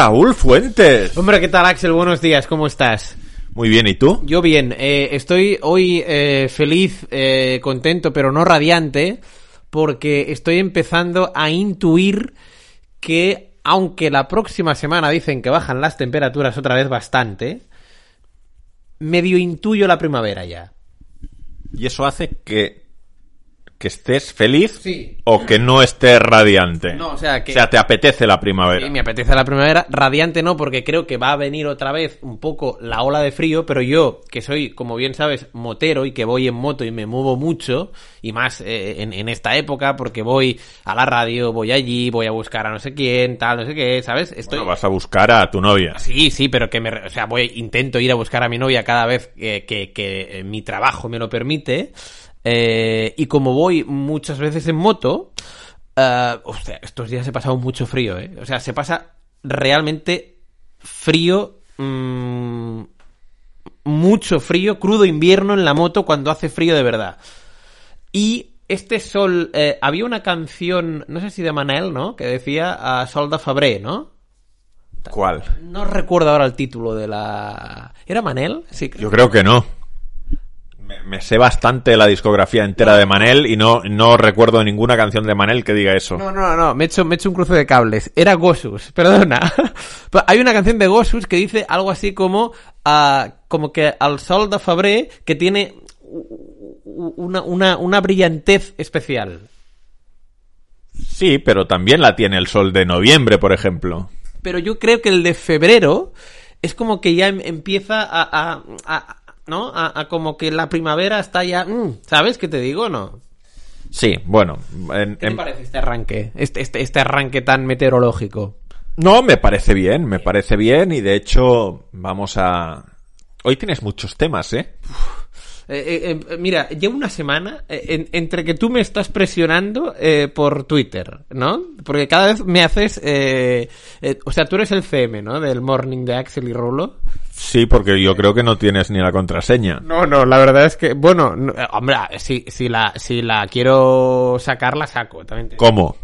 Raúl Fuentes. Hombre, ¿qué tal Axel? Buenos días, ¿cómo estás? Muy bien, ¿y tú? Yo bien, eh, estoy hoy eh, feliz, eh, contento, pero no radiante, porque estoy empezando a intuir que, aunque la próxima semana dicen que bajan las temperaturas otra vez bastante, medio intuyo la primavera ya. Y eso hace que, que estés feliz Sí. o que no estés radiante. No, o sea, que- O sea, te apetece la primavera. Sí, me apetece la primavera. Radiante no, porque creo que va a venir otra vez un poco la ola de frío, pero yo, que soy, como bien sabes, motero y que voy en moto y me muevo mucho, y más eh, en, en esta época, porque voy a la radio, voy allí, voy a buscar a no sé quién, tal, no sé qué, ¿sabes? Estoy... Bueno, vas a buscar a tu novia. Sí, sí, pero que me, o sea, voy, intento ir a buscar a mi novia cada vez que, que- que, eh, mi trabajo me lo permite. Eh, y como voy muchas veces en moto, eh, hostia, estos días he pasado mucho frío, ¿eh? O sea, se pasa realmente frío, mm, mucho frío, crudo invierno en la moto cuando hace frío de verdad. Y este sol, eh, había una canción, no sé si de Manel, ¿no? Que decía a Sol de Fabré, ¿no? ¿Cuál? No recuerdo ahora el título de la... ¿Era Manel? Sí, creo. Yo creo que no. Me, sé bastante la discografía entera de Manel y no, no recuerdo ninguna canción de Manel que diga eso. No, no, no, me he, hecho, me he hecho un cruce de cables. Era Gosus, perdona. Hay una canción de Gosus que dice algo así como... ah, como que al sol de Fabré que tiene una, una, una brillantez especial. Sí, pero también la tiene el sol de noviembre, por ejemplo. Pero yo creo que el de febrero es como que ya em- empieza a... a- a- ¿No? A, a como que la primavera está ya... mm, ¿Sabes qué te digo o no? Sí, bueno. en- ¿Qué te en- parece este arranque? Este, este, este arranque tan meteorológico. No, me parece bien, me parece bien y de hecho vamos a... Hoy tienes muchos temas, ¿eh? Eh, eh, eh, mira, llevo una semana eh, en- entre que tú me estás presionando eh, por Twitter, ¿no? Porque cada vez me haces... eh, eh, o sea, tú eres el CM, ¿no? Del morning de Axel y Rulo. Sí, porque yo creo que no tienes ni la contraseña. No, no, la verdad es que... Bueno, no, eh, hombre, si, si, la, si la quiero sacar, la saco. También te- ¿Cómo?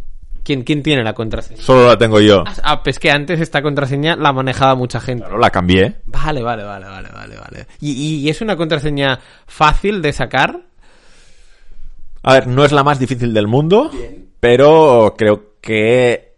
¿Quién, ¿Quién tiene la contraseña? Solo la tengo yo. Ah, pues que antes esta contraseña la manejaba mucha gente. Claro, la cambié. Vale, vale, vale, vale, vale, vale. ¿Y, y, y es una contraseña fácil de sacar? A ver, no es la más difícil del mundo, pero creo que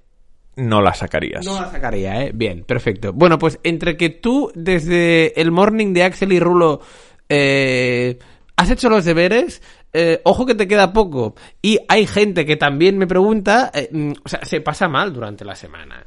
no la sacarías. No la sacaría, ¿eh? Bien, perfecto. Bueno, pues entre que tú, desde el morning de Axel y Rulo, eh, ¿has hecho los deberes? Eh, ojo que te queda poco. Y hay gente que también me pregunta, eh, mm, o sea, se pasa mal durante la semana.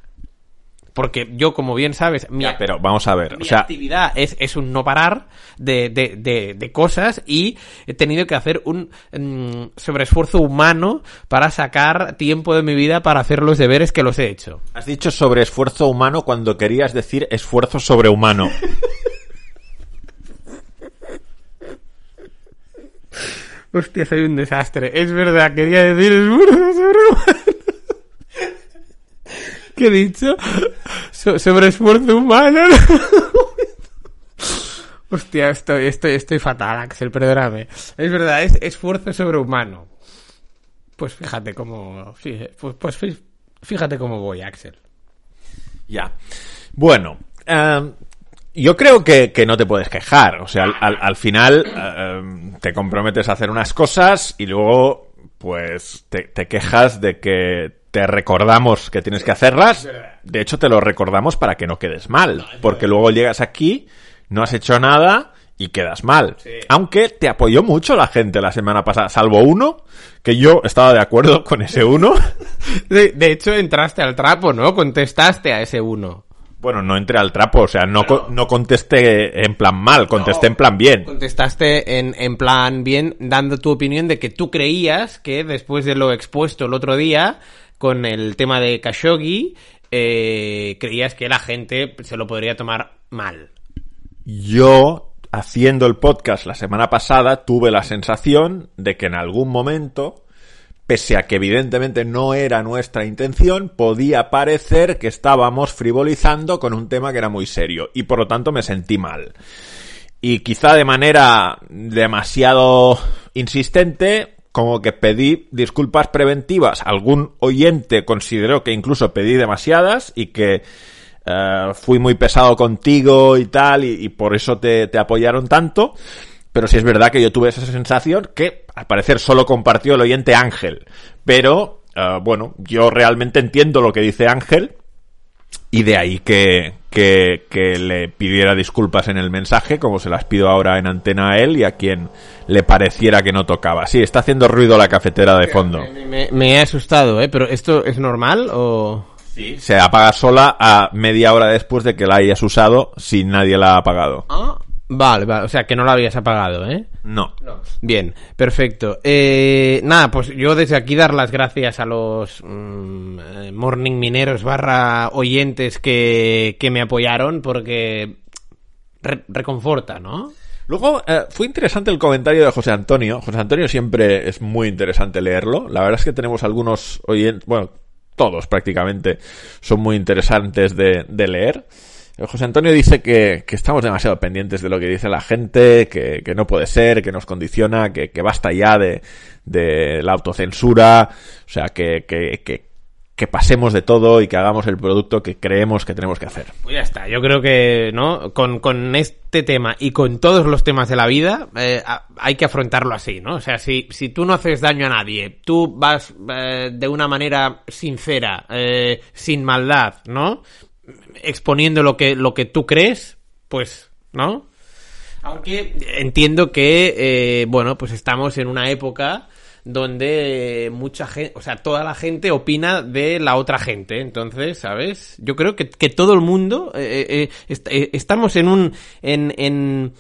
Porque yo, como bien sabes, mi, Ya, pero vamos a ver. mi O sea, actividad es, es un no parar de, de, de, de cosas y he tenido que hacer un mm, sobreesfuerzo humano para sacar tiempo de mi vida para hacer los deberes que los he hecho. has dicho sobre esfuerzo humano cuando querías decir esfuerzo sobrehumano. Hostia, soy un desastre. Es verdad, quería decir esfuerzo sobrehumano. ¿Qué he dicho? So- sobre esfuerzo humano. Hostia, estoy, estoy, estoy fatal, Axel, perdóname. Es verdad, es esfuerzo sobrehumano. Pues fíjate cómo... Pues, pues fí- fíjate cómo voy, Axel. Ya. Bueno, eh, yo creo que, que no te puedes quejar. O sea, al, al- al final eh, te comprometes a hacer unas cosas y luego, pues, te, te quejas de que te recordamos que tienes que hacerlas. De hecho, te lo recordamos para que no quedes mal. Porque luego llegas aquí, no has hecho nada y quedas mal. Aunque te apoyó mucho la gente la semana pasada, salvo uno, que yo estaba de acuerdo con ese uno. De, de hecho, entraste al trapo, ¿no? Contestaste a ese uno. Bueno, no entré al trapo, o sea, no, no contesté en plan mal, contesté en plan bien. Contestaste en, en plan bien, dando tu opinión de que tú creías que después de lo expuesto el otro día con el tema de Khashoggi, eh, creías que la gente se lo podría tomar mal. Yo, haciendo el podcast la semana pasada, tuve la sensación de que en algún momento, pese a que evidentemente no era nuestra intención, podía parecer que estábamos frivolizando con un tema que era muy serio, y por lo tanto me sentí mal. Y quizá de manera demasiado insistente, como que pedí disculpas preventivas. Algún oyente consideró que incluso pedí demasiadas y que eh, fui muy pesado contigo y tal, y, por eso te apoyaron tanto. Pero sí es verdad que yo tuve esa sensación que al parecer solo compartió el oyente Ángel. Pero, eh, bueno, yo realmente entiendo lo que dice Ángel. Y de ahí que, que, que le pidiera disculpas en el mensaje, como se las pido ahora en antena a él y a quien le pareciera que no tocaba. Sí, está haciendo ruido la cafetera de fondo. Me, me- me he asustado, ¿eh? Pero ¿esto es normal o...? Se apaga sola a media hora después de que la hayas usado si nadie la ha apagado. Ah, vale, vale. O sea, que no lo habías apagado, ¿eh? No. Bien, perfecto. Eh, nada, pues yo desde aquí dar las gracias a los mm, eh, morning mineros barra oyentes que, que me apoyaron porque re- reconforta, ¿no? Luego, eh, fue interesante el comentario de José Antonio. José Antonio siempre es muy interesante leerlo. La verdad es que tenemos algunos oyentes, bueno, todos prácticamente son muy interesantes de, de leer. Eh, José Antonio dice que, que estamos demasiado pendientes de lo que dice la gente, que, que no puede ser, que nos condiciona, que, que basta ya de, de la autocensura, o sea, que, pasemos de todo y que hagamos el producto que creemos que tenemos que hacer. Pues ya está, yo creo que, ¿no? Con, con este tema y con todos los temas de la vida, eh, hay que afrontarlo así, ¿no? O sea, si, si tú no haces daño a nadie, tú vas eh, de una manera sincera, sin maldad, ¿no? Exponiendo lo que, lo que tú crees, pues, ¿no? Aunque entiendo que, eh, bueno, pues estamos en una época donde mucha gente, o sea, toda la gente opina de la otra gente. Entonces, ¿sabes? Yo creo que, que todo el mundo, eh, eh, est- eh, estamos en un, en, en,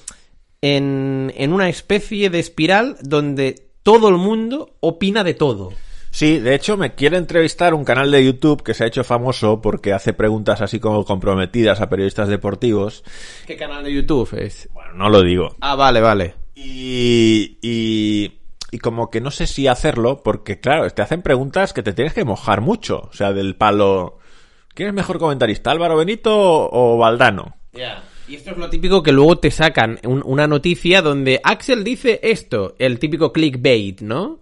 en, en una especie de espiral donde todo el mundo opina de todo. Sí, de hecho me quiere entrevistar un canal de YouTube que se ha hecho famoso porque hace preguntas así como comprometidas a periodistas deportivos. ¿Qué canal de YouTube es? Bueno, no lo digo. Ah, vale, vale. Y, y, y como que no sé si hacerlo porque, claro, te hacen preguntas que te tienes que mojar mucho. O sea, del palo... ¿Quién es mejor comentarista, Álvaro Benito o Valdano? Y esto es lo típico que luego te sacan un- una noticia donde Axel dice esto, el típico clickbait, ¿no?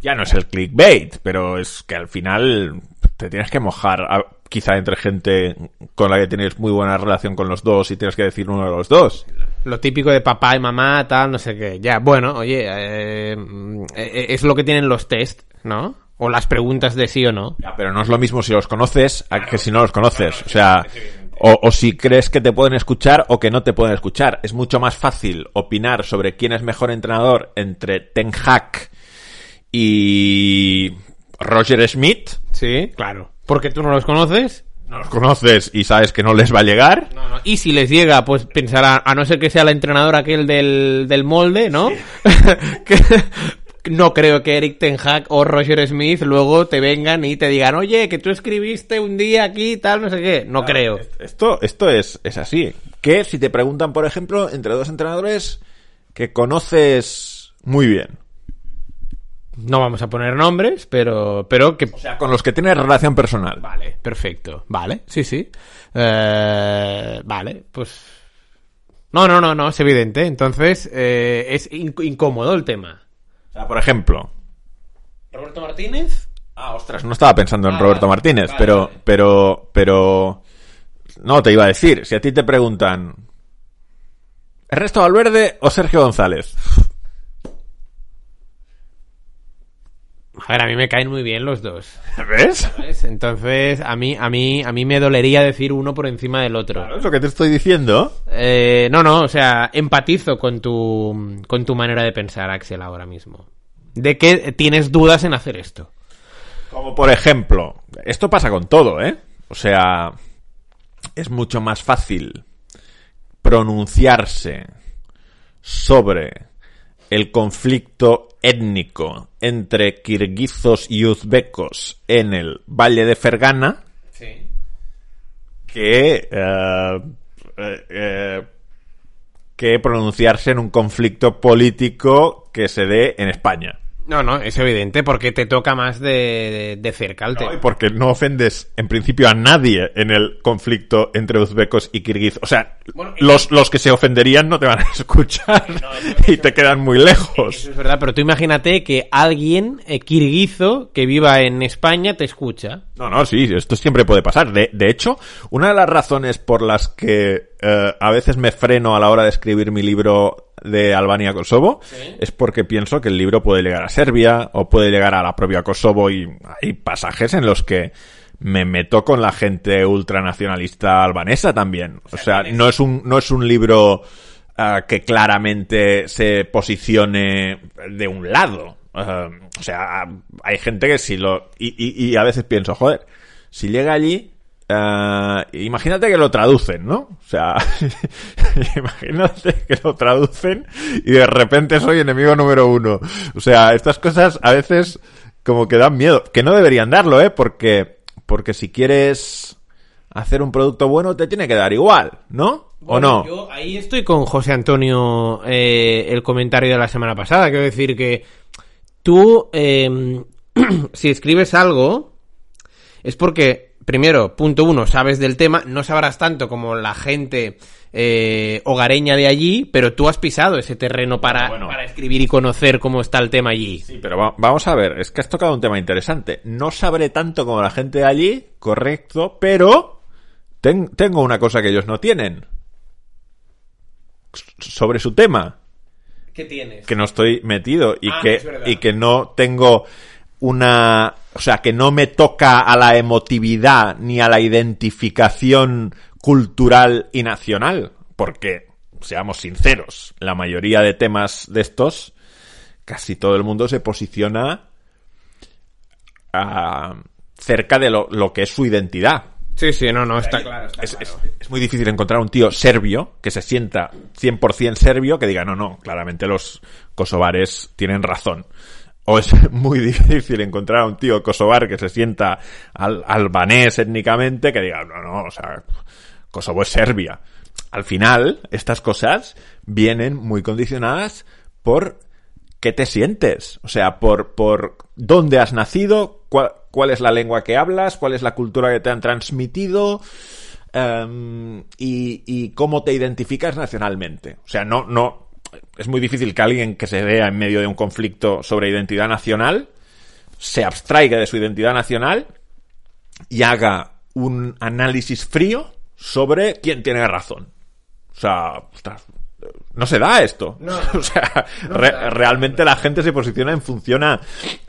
Ya no es el clickbait, pero es que al final te tienes que mojar, a- quizá entre gente con la que tienes muy buena relación con los dos y tienes que decir uno de los dos. Lo típico de papá y mamá, tal, no sé qué. Ya, bueno, oye, eh, eh, es lo que tienen los test, ¿no? O las preguntas de sí o no. Ya, pero no es lo mismo si los conoces a que si no los conoces. O sea, O, o si crees que te pueden escuchar o que no te pueden escuchar. Es mucho más fácil opinar sobre quién es mejor entrenador entre Ten Hag y Roger Smith. Sí, claro. Porque tú no los conoces. No los conoces y sabes que no les va a llegar. No, no. Y si les llega, pues pensará, a no ser que sea el entrenador aquel del, del molde, ¿no? Que- no creo que Eric Ten Hag o Roger Smith luego te vengan y te digan, oye, que tú escribiste un día aquí, tal, no sé qué. No creo. Esto, esto es, es así. Que si te preguntan, por ejemplo, entre dos entrenadores que conoces muy bien. No vamos a poner nombres, pero, pero que... O sea, con los que tienes relación personal. Vale, perfecto. Vale, sí, sí. Eh, vale, pues... No, no, no, no, es evidente. Entonces, eh, es inc- incómodo el tema. O sea, por ejemplo. Roberto Martínez. Ah, ostras, no estaba pensando en Ah, Roberto vale, Martínez, vale, pero, vale. pero, pero. No, te iba a decir, si a ti te preguntan. ¿Ernesto Valverde o Sergio González? A ver, a mí me caen muy bien los dos. ¿Ves? ¿sabes? Entonces, a mí, a mí, a mí me dolería decir uno por encima del otro. Claro, es lo que te estoy diciendo. Eh, no, no, o sea, empatizo con tu, con tu manera de pensar, Axel, ahora mismo. De que tienes dudas en hacer esto. Como por ejemplo, esto pasa con todo, ¿eh? O sea, es mucho más fácil pronunciarse sobre el conflicto étnico entre kirguizos y uzbecos en el Valle de Fergana Sí. que eh, eh, eh, que pronunciarse en un conflicto político que se dé en España. No, no, es evidente, porque te toca más de, de, de cerca el No, tema. y porque no ofendes en principio a nadie en el conflicto entre uzbecos y kirguizos. O sea, Bueno, los, los que se ofenderían no te van a escuchar y te quedan muy lejos. Eso es verdad, pero tú imagínate que alguien eh, kirguizo que viva en España te escucha. No, no, sí, esto siempre puede pasar. De, de hecho, una de las razones por las que eh, a veces me freno a la hora de escribir mi libro de Albania-Kosovo es porque pienso que el libro puede llegar a Serbia o puede llegar a la propia Kosovo y hay pasajes en los que me meto con la gente ultranacionalista albanesa también. O sea, no es un, no es un libro ah, que claramente se posicione de un lado. Ah, o sea, hay gente que si lo... Y, y- y a veces pienso, joder, si llega allí... ah, imagínate que lo traducen, ¿no? O sea, imagínate que lo traducen y de repente soy enemigo número uno. O sea, estas cosas a veces como que dan miedo. Que no deberían darlo, ¿eh? Porque, porque si quieres hacer un producto bueno te tiene que dar igual, ¿no? ¿O no? Yo ahí estoy con José Antonio, eh, el comentario de la semana pasada. Quiero decir que tú, eh, si escribes algo, es porque, primero, punto uno, sabes del tema, no sabrás tanto como la gente eh, hogareña de allí, pero tú has pisado ese terreno para, Bueno. para escribir y conocer cómo está el tema allí. Sí, pero va- vamos a ver, es que has tocado un tema interesante. No sabré tanto como la gente de allí, correcto, pero ten- tengo una cosa que ellos no tienen. Sobre su tema, ¿Qué tienes? que no estoy metido y Ah, que y que no tengo una, o sea, que no me toca a la emotividad ni a la identificación cultural y nacional, porque seamos sinceros, la mayoría de temas de estos casi todo el mundo se posiciona ah, cerca de lo, lo que es su identidad. Sí, sí, no, no, está claro. está Es, claro. es- es muy difícil encontrar un tío serbio que se sienta 100% serbio que diga, no, no, claramente los kosovares tienen razón. O es muy difícil encontrar a un tío kosovar que se sienta al- albanés étnicamente que diga, no, no, o sea, Kosovo es Serbia. Al final, estas cosas vienen muy condicionadas por qué te sientes. O sea, por, por dónde has nacido, cuál, cuál es la lengua que hablas, cuál es la cultura que te han transmitido em, y, y cómo te identificas nacionalmente. O sea, no, no. Es muy difícil que alguien que se vea en medio de un conflicto sobre identidad nacional se abstraiga de su identidad nacional y haga un análisis frío sobre quién tiene razón. O sea, ostras, no se da esto. o sea, re- realmente la gente se posiciona en función a,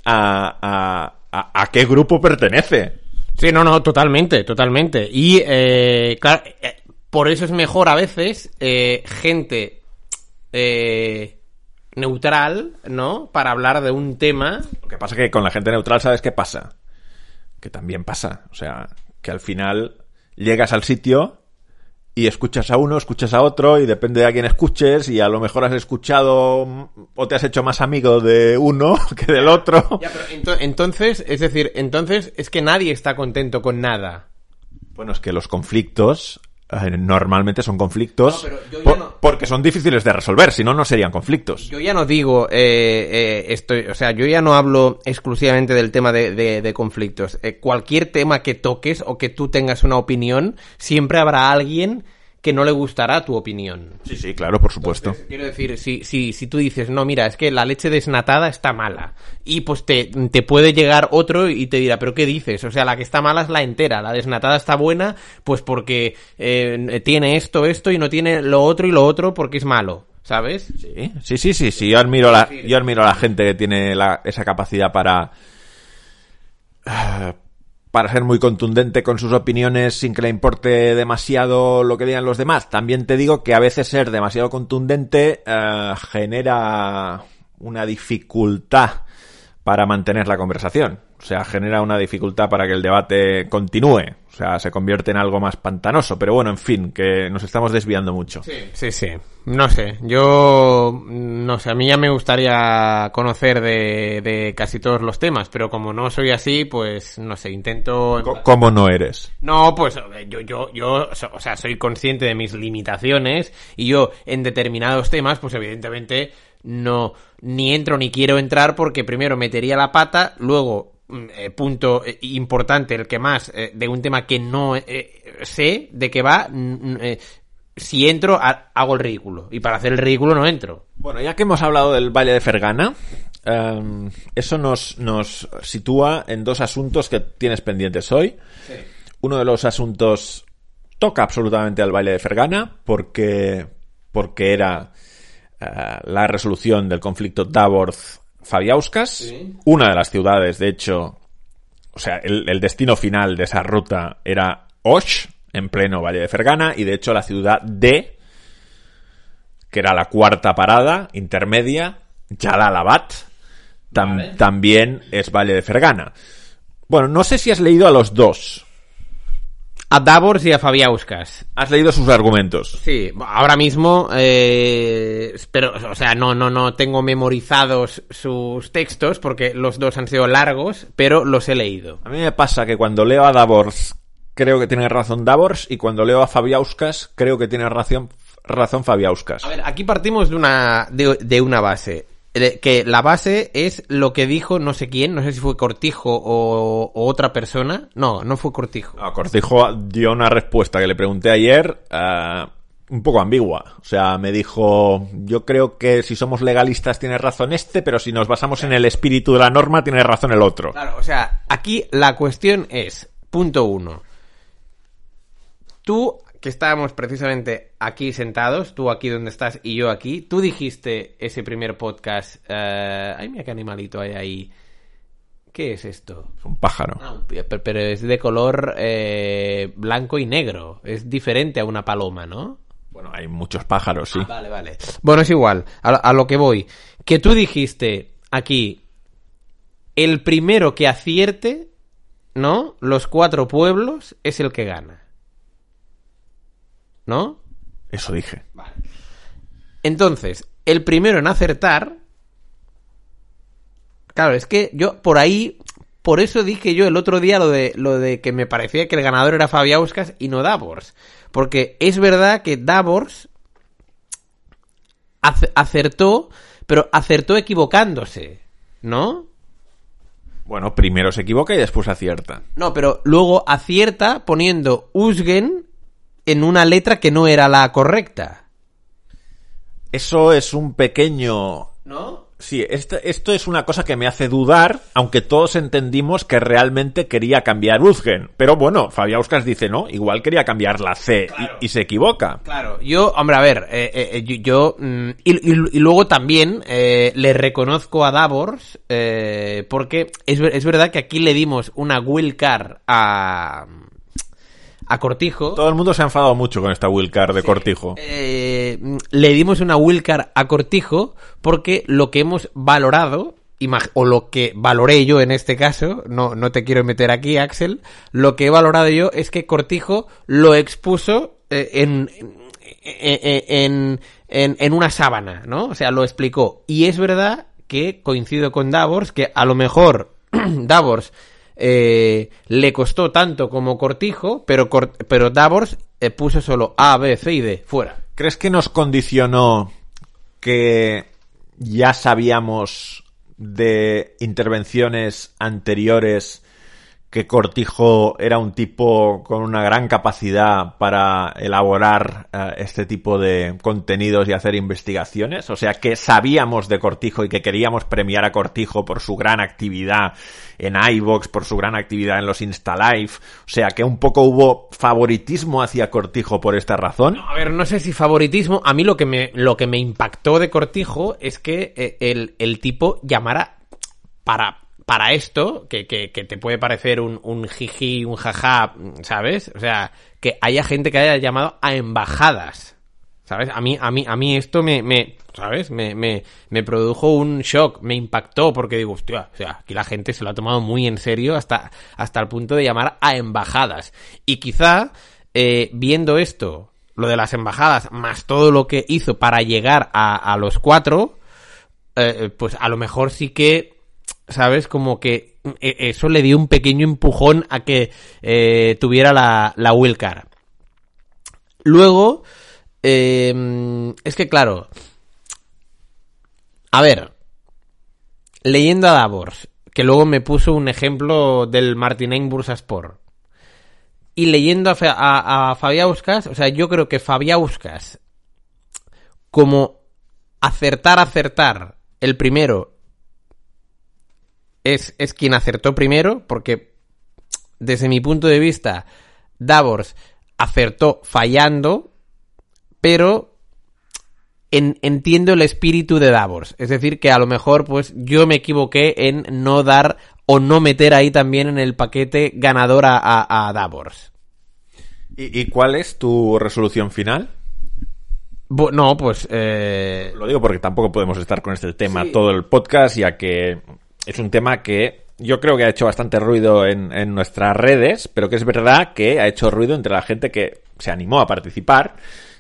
a, a- a- a qué grupo pertenece. Sí, no, no, totalmente, totalmente. Y, eh, claro, eh, por eso es mejor a veces eh, gente eh, neutral, ¿no? Para hablar de un tema. Lo que pasa es que con la gente neutral, ¿sabes qué pasa? Que también pasa. O sea, que al final llegas al sitio y escuchas a uno, escuchas a otro y depende de a quién escuches y a lo mejor has escuchado o te has hecho más amigo de uno que del otro. Ya, pero ento- entonces, es decir, entonces es que nadie está contento con nada. Bueno, es que los conflictos eh, normalmente son conflictos No, pero yo ya por- no- porque son difíciles de resolver, si no, no serían conflictos. Yo ya no digo eh, eh, estoy, o sea, yo ya no hablo exclusivamente del tema de, de- de conflictos. Eh, cualquier tema que toques o que tú tengas una opinión, siempre habrá alguien que no le gustará tu opinión. Sí, sí, claro, por supuesto. Quiero decir, si, si, si tú dices, no, mira, es que la leche desnatada está mala. Y pues te, te puede llegar otro y te dirá, pero ¿qué dices? O sea, la que está mala es la entera. La desnatada está buena, pues porque eh, tiene esto, esto y no tiene lo otro y lo otro porque es malo. ¿Sabes? Sí, sí, sí, sí, sí. Yo admiro, la, yo admiro a la gente que tiene la- esa capacidad para. Para ser muy contundente con sus opiniones sin que le importe demasiado lo que digan los demás. También te digo que a veces ser demasiado contundente ah, genera una dificultad para mantener la conversación. O sea, genera una dificultad para que el debate continúe. O sea, se convierte en algo más pantanoso. Pero bueno, en fin, que nos estamos desviando mucho. Sí, sí. No sé. Yo, no sé, a mí ya me gustaría conocer de, de casi todos los temas, pero como no soy así, pues, no sé, intento... ¿Cómo no eres? No, pues yo, yo, yo, o sea, soy consciente de mis limitaciones y yo en determinados temas, pues evidentemente no, ni entro ni quiero entrar porque primero metería la pata, luego, eh, punto eh, importante, el que más, eh, de un tema que no eh, sé de qué va, mm, si entro ha- hago el ridículo y para hacer el ridículo no entro. Bueno, ya que hemos hablado del Valle de Fergana, em, eso nos, nos sitúa en dos asuntos que tienes pendientes hoy. Uno de los asuntos toca absolutamente al Valle de Fergana porque, porque era la resolución del conflicto Davorz-Fabiauskas, una de las ciudades, de hecho, o sea, el, el destino final de esa ruta era Osh, en pleno Valle de Fergana, y de hecho la ciudad de que era la cuarta parada intermedia, Jalalabad, tam- Vale. también es Valle de Fergana. Bueno, no sé si has leído a los dos. A Davors y a Fabiauskas. Has leído sus argumentos. Sí, ahora mismo, eh, pero, o sea, no, no, no tengo memorizados sus textos porque los dos han sido largos, pero los he leído. A mí me pasa que cuando leo a Davors creo que tiene razón Davors y cuando leo a Fabiauskas creo que tiene razón, razón Fabiauskas. A ver, aquí partimos de una, de, de una base. De- Que la base es lo que dijo no sé quién, no sé si fue Cortijo o, o otra persona. No, no fue Cortijo. Ah, Cortijo dio una respuesta que le pregunté ayer eh, un poco ambigua. O sea, me dijo, yo creo que si somos legalistas tiene razón este, pero si nos basamos en el espíritu de la norma tiene razón el otro. Claro, o sea, aquí la cuestión es, punto uno. Tú, que estábamos precisamente aquí sentados, tú aquí donde estás y yo aquí, tú dijiste ese primer podcast, eh, ay mira qué animalito hay ahí. ¿Qué es esto? Es un pájaro. Ah, pi- pero- pero es de color eh, blanco y negro. Es diferente a una paloma, ¿no? Bueno, hay muchos pájaros, sí. Ah, vale, vale. Bueno, es igual. A, a lo que voy. Que tú dijiste aquí, el primero que acierte, ¿no? Los cuatro pueblos es el que gana. ¿No? Eso dije. Entonces, el primero en acertar. Claro, es que yo por ahí. Por eso dije yo el otro día lo de, lo de que me parecía que el ganador era Fabiauskas y no Davors. Porque es verdad que Davors ac- acertó, pero acertó equivocándose, ¿no? Bueno, primero se equivoca y después acierta. No, pero luego acierta poniendo Usgen en una letra que no era la correcta. Eso es un pequeño... ¿No? Sí, esto, esto es una cosa que me hace dudar, aunque todos entendimos que realmente quería cambiar Uzgen. Pero bueno, Fabiauskas dice, no, igual quería cambiar la C y, y se equivoca. Claro, yo, hombre, a ver, eh, eh, eh, yo, yo, mm, y, y- y luego también eh, le reconozco a Davors, porque es, es verdad que aquí le dimos una will card a, a Cortijo. Todo el mundo se ha enfadado mucho con esta Will Card de Cortijo. Eh, le dimos una will card a Cortijo porque lo que hemos valorado, o lo que valoré yo en este caso, no, no te quiero meter aquí, Axel, lo que he valorado yo es que Cortijo lo expuso eh, en, en, en, en- en una sábana, ¿no? O sea, lo explicó. Y es verdad que coincido con Davors, que a lo mejor Davors eh, le costó tanto como Cortijo, pero, pero Davors eh, puso solo A, B, C y D, fuera. ¿Crees que nos condicionó que ya sabíamos de intervenciones anteriores que Cortijo era un tipo con una gran capacidad para elaborar eh, este tipo de contenidos y hacer investigaciones? O sea, que sabíamos de Cortijo y que queríamos premiar a Cortijo por su gran actividad en iVox, por su gran actividad en los Instalive. O sea, que un poco hubo favoritismo hacia Cortijo por esta razón. A ver, no sé si favoritismo. A mí lo que me, lo que me impactó de Cortijo es que eh, el, el tipo llamara para, para esto, que, que, te puede parecer un, un jiji, un jaja, ¿sabes? O sea, que haya gente que haya llamado a embajadas. ¿Sabes? A mí, a mí, a mí esto me, me ¿sabes? Me, me, me produjo un shock, me impactó, porque digo, hostia, o sea, aquí la gente se lo ha tomado muy en serio hasta, hasta el punto de llamar a embajadas. Y quizá, eh, viendo esto, lo de las embajadas, más todo lo que hizo para llegar a, a los cuatro, eh, pues a lo mejor sí que, ¿sabes? Como que eh, eso le dio un pequeño empujón a que eh, tuviera la, la. Luego, eh, es que claro, a ver, leyendo a Davors, que luego me puso un ejemplo del Martinain Bursaspor, y leyendo a, a, a Fabiauskas, o sea, yo creo que Fabiauskas, como acertar, acertar, el primero, es, es quien acertó primero, porque desde mi punto de vista, Davors acertó fallando, pero en- entiendo el espíritu de Davors. Es decir, que a lo mejor, pues, yo me equivoqué en no dar o no meter ahí también en el paquete ganador a, a- a Davors. ¿Y, y cuál es tu resolución final? Bu- no, pues, eh, Lo digo porque tampoco podemos estar con este tema Sí. todo el podcast, ya que es un tema que yo creo que ha hecho bastante ruido en, en nuestras redes, pero que es verdad que ha hecho ruido entre la gente que se animó a participar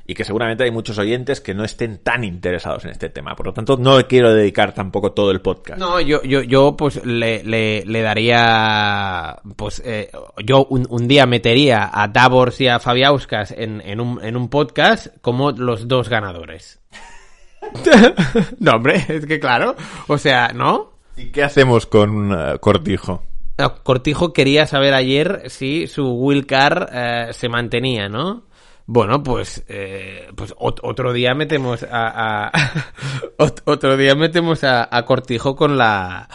y que seguramente hay muchos oyentes que no estén tan interesados en este tema. Por lo tanto, no quiero dedicar tampoco todo el podcast. No, yo, yo, yo pues le, le, le daría, pues eh, yo un, un día metería a Davors y a Fabiauskas en, en, un, en un podcast como los dos ganadores. no, hombre, es que claro, o sea, ¿no? ¿Y qué hacemos con eh, Cortijo? Cortijo quería saber ayer si su Will eh, se mantenía, ¿no? Bueno, pues, eh, pues ot- otro día metemos a, a- ot- otro día metemos a, a Cortijo con la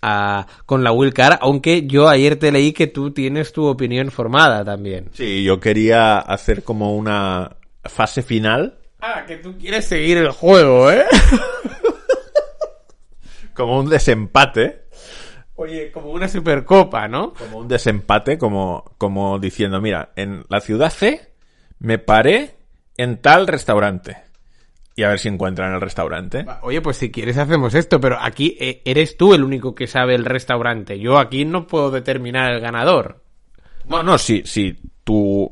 a- con la Will aunque yo ayer te leí que tú tienes tu opinión formada también. Sí, yo quería hacer como una fase final, Ah, que tú quieres seguir el juego, ¿eh? como un desempate. Oye, como una supercopa, ¿no? como un desempate, como, como diciendo, mira, en la ciudad C me paré en tal restaurante. Y a ver si encuentran el restaurante. Oye, pues si quieres hacemos esto, pero aquí eh, eres tú el único que sabe el restaurante. Yo aquí no puedo determinar el ganador. No, no, si, si tu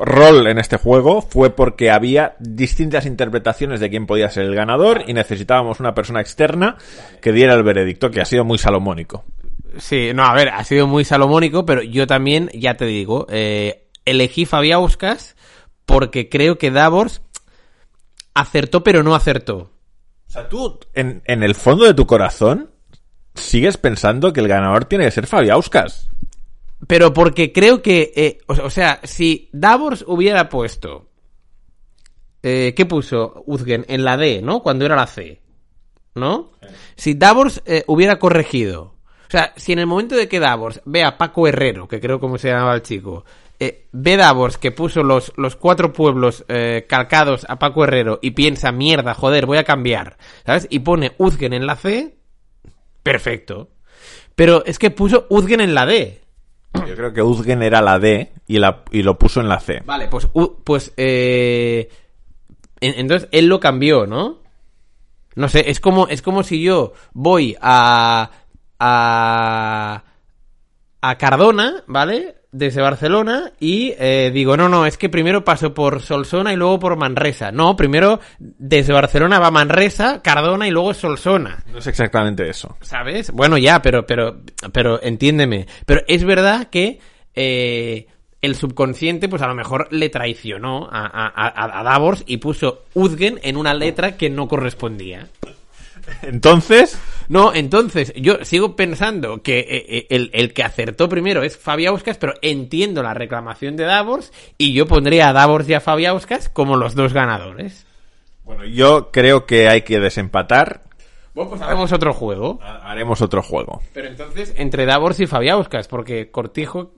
rol en este juego fue porque había distintas interpretaciones de quién podía ser el ganador y necesitábamos una persona externa que diera el veredicto, que ha sido muy salomónico. Sí, no, a ver, ha sido muy salomónico, pero yo también, ya te digo, eh, elegí Fabiauskas porque creo que Davors acertó pero no acertó. O sea, tú, en, en el fondo de tu corazón, sigues pensando que el ganador tiene que ser Fabiauskas. Pero porque creo que, eh, o, o sea, si Davors hubiera puesto, eh, ¿qué puso Uzgen? En la D, ¿no? Cuando era la C. ¿no? Si Davors eh, hubiera corregido, o sea, si en el momento de que Davors ve a Paco Herrero, que creo como se llamaba el chico, ve Davors que puso los, los cuatro pueblos calcados a Paco Herrero y piensa, mierda, joder, voy a cambiar, ¿sabes? Y pone Uzgen en la C, perfecto. Pero es que puso Uzgen en la D. Yo creo que Uzgen era la D y, la, y lo puso en la C. Vale, pues, pues eh, en- entonces él lo cambió, ¿no? No sé, es como, es como si yo voy a, a, a Cardona, ¿vale? Desde Barcelona y eh, digo, no, no, es que primero paso por Solsona y luego por Manresa. No, primero desde Barcelona va Manresa, Cardona y luego Solsona. No es exactamente eso. ¿Sabes? Bueno, ya, pero, pero, pero entiéndeme. Pero es verdad que eh, el subconsciente, pues a lo mejor le traicionó a, a, a- a Davos y puso Uzgen en una letra que no correspondía. Entonces, No, entonces, yo sigo pensando que eh, eh, el, el que acertó primero es Fabiauskas, pero entiendo la reclamación de Davos y yo pondría a Davos y a Fabiauskas como los dos ganadores. bueno, yo creo que hay que desempatar. Bueno, pues hagamos otro juego. Ha- Haremos otro juego. Pero entonces, entre Davors y Fabiauskas, porque Cortijo,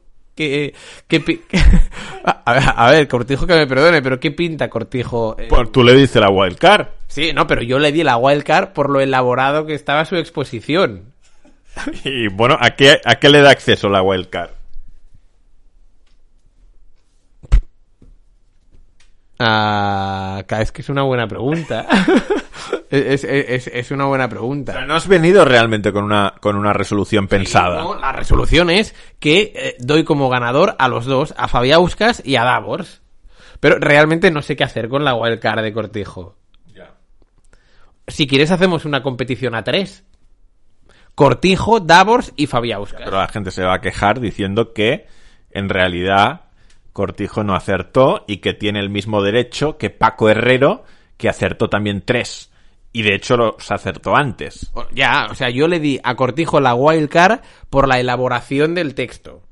que... que pi- a, ver, a ver, Cortijo que me perdone, pero ¿qué pinta Cortijo? Eh, Pues tú le dices la wildcard. Sí, no, pero yo le di la wildcard por lo elaborado que estaba su exposición. Y bueno, ¿a qué, ¿a qué le da acceso la wildcard? Ah, es que es una buena pregunta. es, es- es- es una buena pregunta. no has venido realmente con una, con una resolución pensada. No, la resolución es que eh, doy como ganador a los dos, a Fabiauskas y a Davors. Pero realmente no sé qué hacer con la wildcard de Cortijo. Si quieres hacemos una competición a tres. Cortijo, Davors y Fabiauskas. Pero la gente se va a quejar diciendo que en realidad Cortijo no acertó y que tiene el mismo derecho que Paco Herrero, que acertó también tres. Y de hecho los acertó antes. Ya, o sea, yo le di a Cortijo la wildcard por la elaboración del texto.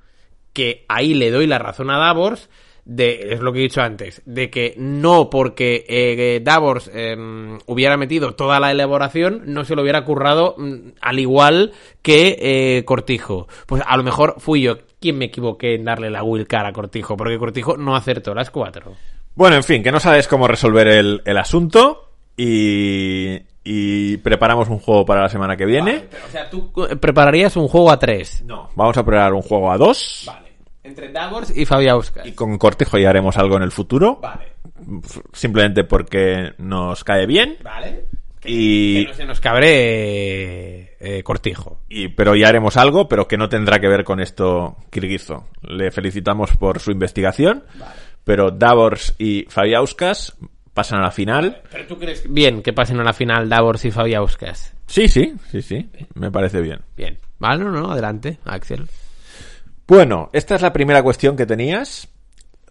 Que ahí le doy la razón a Davors, de, es lo que he dicho antes, de que no porque eh, Davors em, hubiera metido toda la elaboración, no se lo hubiera currado mm, al igual que eh, Cortijo. Pues a lo mejor fui yo quien me equivoqué en darle la wildcard a Cortijo, porque Cortijo no acertó las cuatro. Bueno, en fin, que no sabes cómo resolver el, el asunto y, y preparamos un juego para la semana que viene. o sea, tú eh, prepararías un juego a tres. No, vamos a preparar un juego a dos. Vale. Entre Davors y Fabiauskas. Y con Cortijo ya haremos algo en el futuro. Vale. Simplemente porque nos cae bien. Vale. Y, Que no se nos cabre eh, cortijo. y- pero ya haremos algo, pero que no tendrá que ver con esto Kirguizo. Le felicitamos por su investigación. Pero Davors y Fabiauskas pasan a la final. ¿Pero tú crees bien que pasen a la final Davors y Fabiauskas? Sí, sí, sí, sí. Me parece bien. Bien. Vale, no, no, adelante, Axel. Bueno, esta es la primera cuestión que tenías.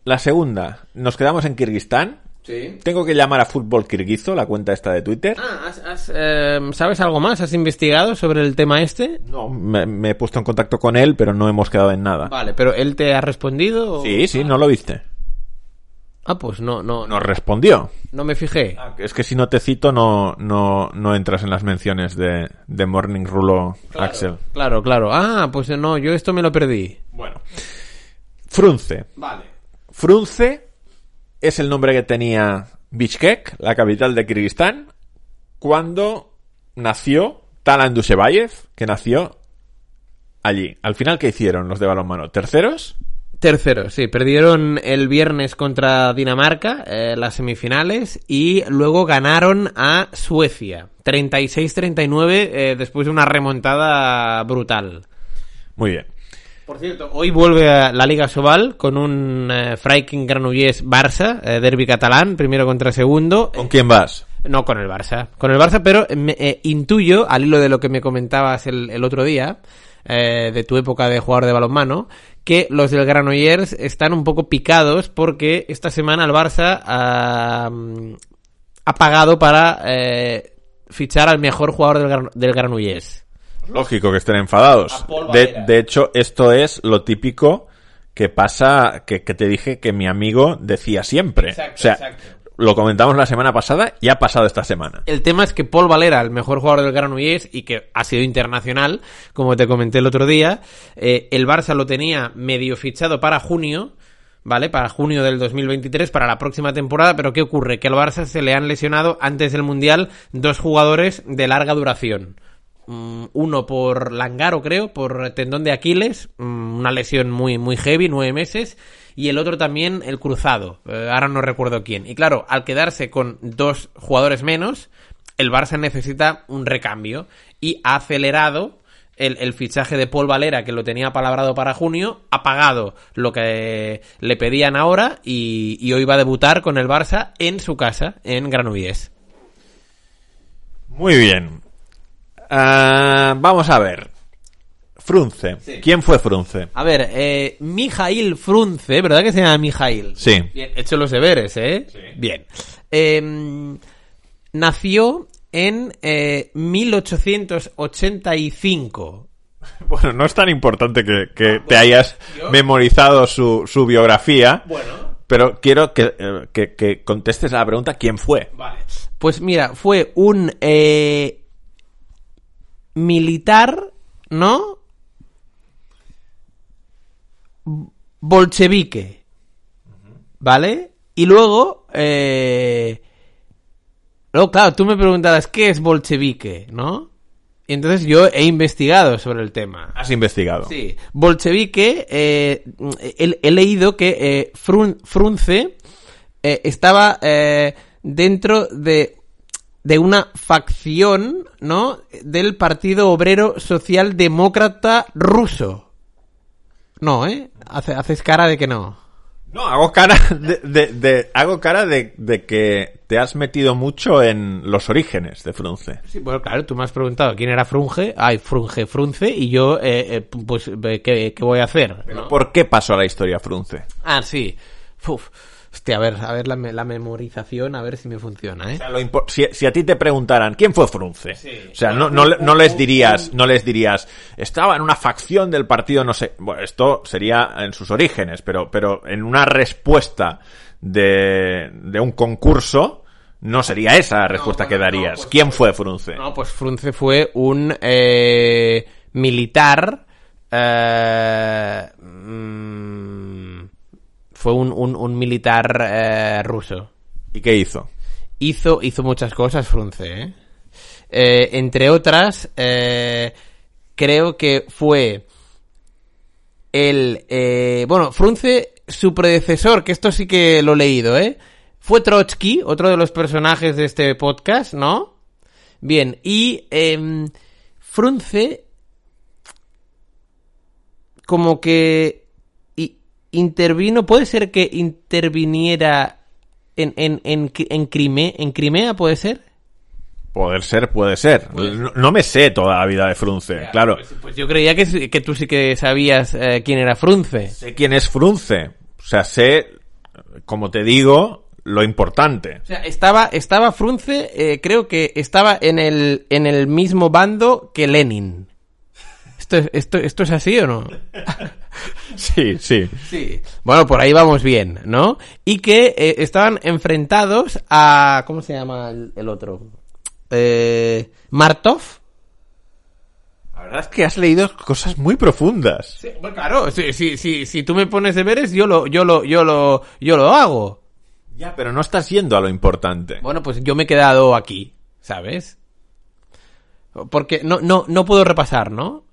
La segunda, nos quedamos en Kirguistán. Sí. Tengo que llamar a Fútbol Kirguizo, la cuenta esta de Twitter. Ah, has- has, eh, ¿sabes algo más? ¿Has investigado sobre el tema este? No, me, me he puesto en contacto con él, pero no hemos quedado en nada. Vale, pero ¿él te ha respondido? o- Sí, sí, no lo viste. Ah, pues no, no, no, Nos respondió. no me fijé. Es que si no te cito, no, no, no entras en las menciones de, de Morning Rulo Axel. Claro, claro. Ah, pues no, yo esto me lo perdí. Bueno. Frunce. Vale. Frunce es el nombre que tenía Bishkek, la capital de Kirguistán, cuando nació Talan Dushebayev, que nació allí. Al final, ¿qué hicieron los de balonmano? ¿Terceros? Tercero, sí, perdieron el viernes contra Dinamarca, eh, las semifinales, y luego ganaron a Suecia. 36-39 eh, después de una remontada brutal. Muy bien. Por cierto, hoy vuelve a la Liga Sobal con un eh, Freiking Granollers Barça, eh, derby catalán, primero contra segundo. ¿Con quién vas? No con el Barça. Con el Barça, pero me, eh, intuyo, al hilo de lo que me comentabas el, el otro día, eh, de tu época de jugador de balonmano, que los del Granollers están un poco picados porque esta semana el Barça ha, ha pagado para eh, fichar al mejor jugador del, Gran- del Granollers. Lógico que estén enfadados. De, de hecho, esto es lo típico que pasa, que, que te dije que mi amigo decía siempre. Exacto, o sea, exacto. Lo comentamos la semana pasada y ha pasado esta semana. El tema es que Paul Valera, el mejor jugador del Granollers y que ha sido internacional, como te comenté el otro día, eh, el Barça lo tenía medio fichado para junio, ¿vale? Para junio del 2023, para la próxima temporada, pero ¿qué ocurre? Que al Barça se le han lesionado antes del Mundial dos jugadores de larga duración. Mm, Uno por Langaro, creo, por tendón de Aquiles, mm, una lesión muy, muy heavy, nueve meses, y el otro también el cruzado, eh, ahora no recuerdo quién. Y claro, al quedarse con dos jugadores menos, el Barça necesita un recambio y ha acelerado el, el fichaje de Paul Valera, que lo tenía palabrado para junio, ha pagado lo que le pedían ahora y, y hoy va a debutar con el Barça en su casa, en Granollers. Muy bien. Ah, vamos a ver. Frunce. ¿Quién fue Frunce? A ver, eh, Mijail Frunze, ¿verdad que se llama Mijail? Sí. Bien, he hecho los deberes, ¿eh? Bien. Eh, nació en eh, 1885. Bueno, no es tan importante que, que te hayas memorizado su, su biografía. Bueno. Pero quiero que, eh, que- que contestes a la pregunta ¿quién fue? Vale. Pues mira, fue un eh, militar, ¿no? Bolchevique. ¿Vale? Y luego, eh... Luego, claro, tú me preguntarás, ¿qué es bolchevique? ¿No? Y entonces yo he investigado sobre el tema. Has investigado. Sí, bolchevique, eh, he, he leído que eh, Frun- Frunze eh, estaba eh, dentro de, de una facción, ¿no? Del Partido Obrero Socialdemócrata Ruso. No, ¿eh? Hace- haces cara de que no. No, hago cara de, de- de- hago cara de, de que te has metido mucho en los orígenes de Frunce. Sí, bueno, claro, tú me has preguntado quién era Frunge. Ay, Frunge, Frunce. Y yo, eh, eh, pues, eh, ¿qué, qué voy a hacer? ¿no? ¿Por qué pasó a la historia Frunce? Ah, sí. Uf. Hostia, a ver, a ver la, me- la memorización, a ver si me funciona, ¿eh? O sea, lo si, si a ti te preguntaran quién fue Frunce, o sea, no, no, le- no les dirías, no les dirías, estaba en una facción del partido, no sé, bueno, esto sería en sus orígenes, pero, pero en una respuesta de, de un concurso, no sería esa la respuesta No, que no, darías. pues- ¿Quién fue Frunce? No, pues Frunze fue un eh, militar. eh, mm, fue un, un- un militar eh, ruso. ¿Y qué hizo? Hizo, hizo muchas cosas Frunze, ¿eh? Eh, entre otras, eh, creo que fue el... eh, bueno, Frunze, su predecesor, que esto sí que lo he leído, ¿eh? Fue Trotsky, otro de los personajes de este podcast, ¿no? Bien, y em, Frunze como que intervino, puede ser que interviniera en, en, en, en, Crimea, en Crimea, puede ser. Poder ser, puede ser. No, no me sé toda la vida de Frunce, claro. Pues, pues yo creía que, que tú sí que sabías eh, quién era Frunze. Sé quién es Frunce. O sea, sé, como te digo, lo importante. O sea, estaba, estaba Frunze, eh, creo que estaba en el, en el mismo bando que Lenin. ¿Esto, es- esto, ¿Esto es así o no? Sí, sí. Sí. Bueno, por ahí vamos bien, ¿no? Y que eh, estaban enfrentados a... ¿Cómo se llama el, el otro? Eh, Martov. La verdad es que has leído cosas muy profundas. Sí, bueno, claro, si, si, si, si tú me pones deberes, yo lo, yo lo, yo lo, yo lo hago. Ya, pero no estás yendo a lo importante. Bueno, pues yo me he quedado aquí, ¿sabes? Porque no, no, no puedo repasar, ¿no?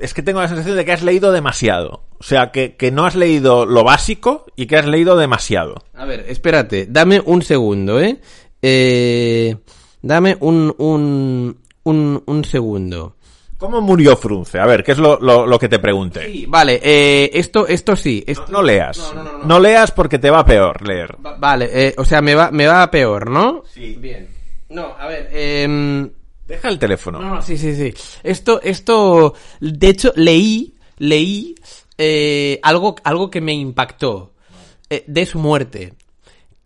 Es que tengo la sensación de que has leído demasiado. O sea, que, que no has leído lo básico y que has leído demasiado. A ver, espérate, dame un segundo, ¿eh? eh dame un, un, un, un segundo. ¿Cómo murió Frunce? A ver, ¿qué es lo, lo- lo que te pregunté? Sí, vale, eh, esto, esto sí. esto- No leas. No, no, no, no. No leas porque te va peor leer. Va- Vale, eh, o sea, me va, me va peor, ¿no? Sí. Bien. No, a ver, eh, Deja el teléfono. No, no, sí, sí, sí. Esto, esto, de hecho, leí, leí eh, algo, algo que me impactó eh, de su muerte.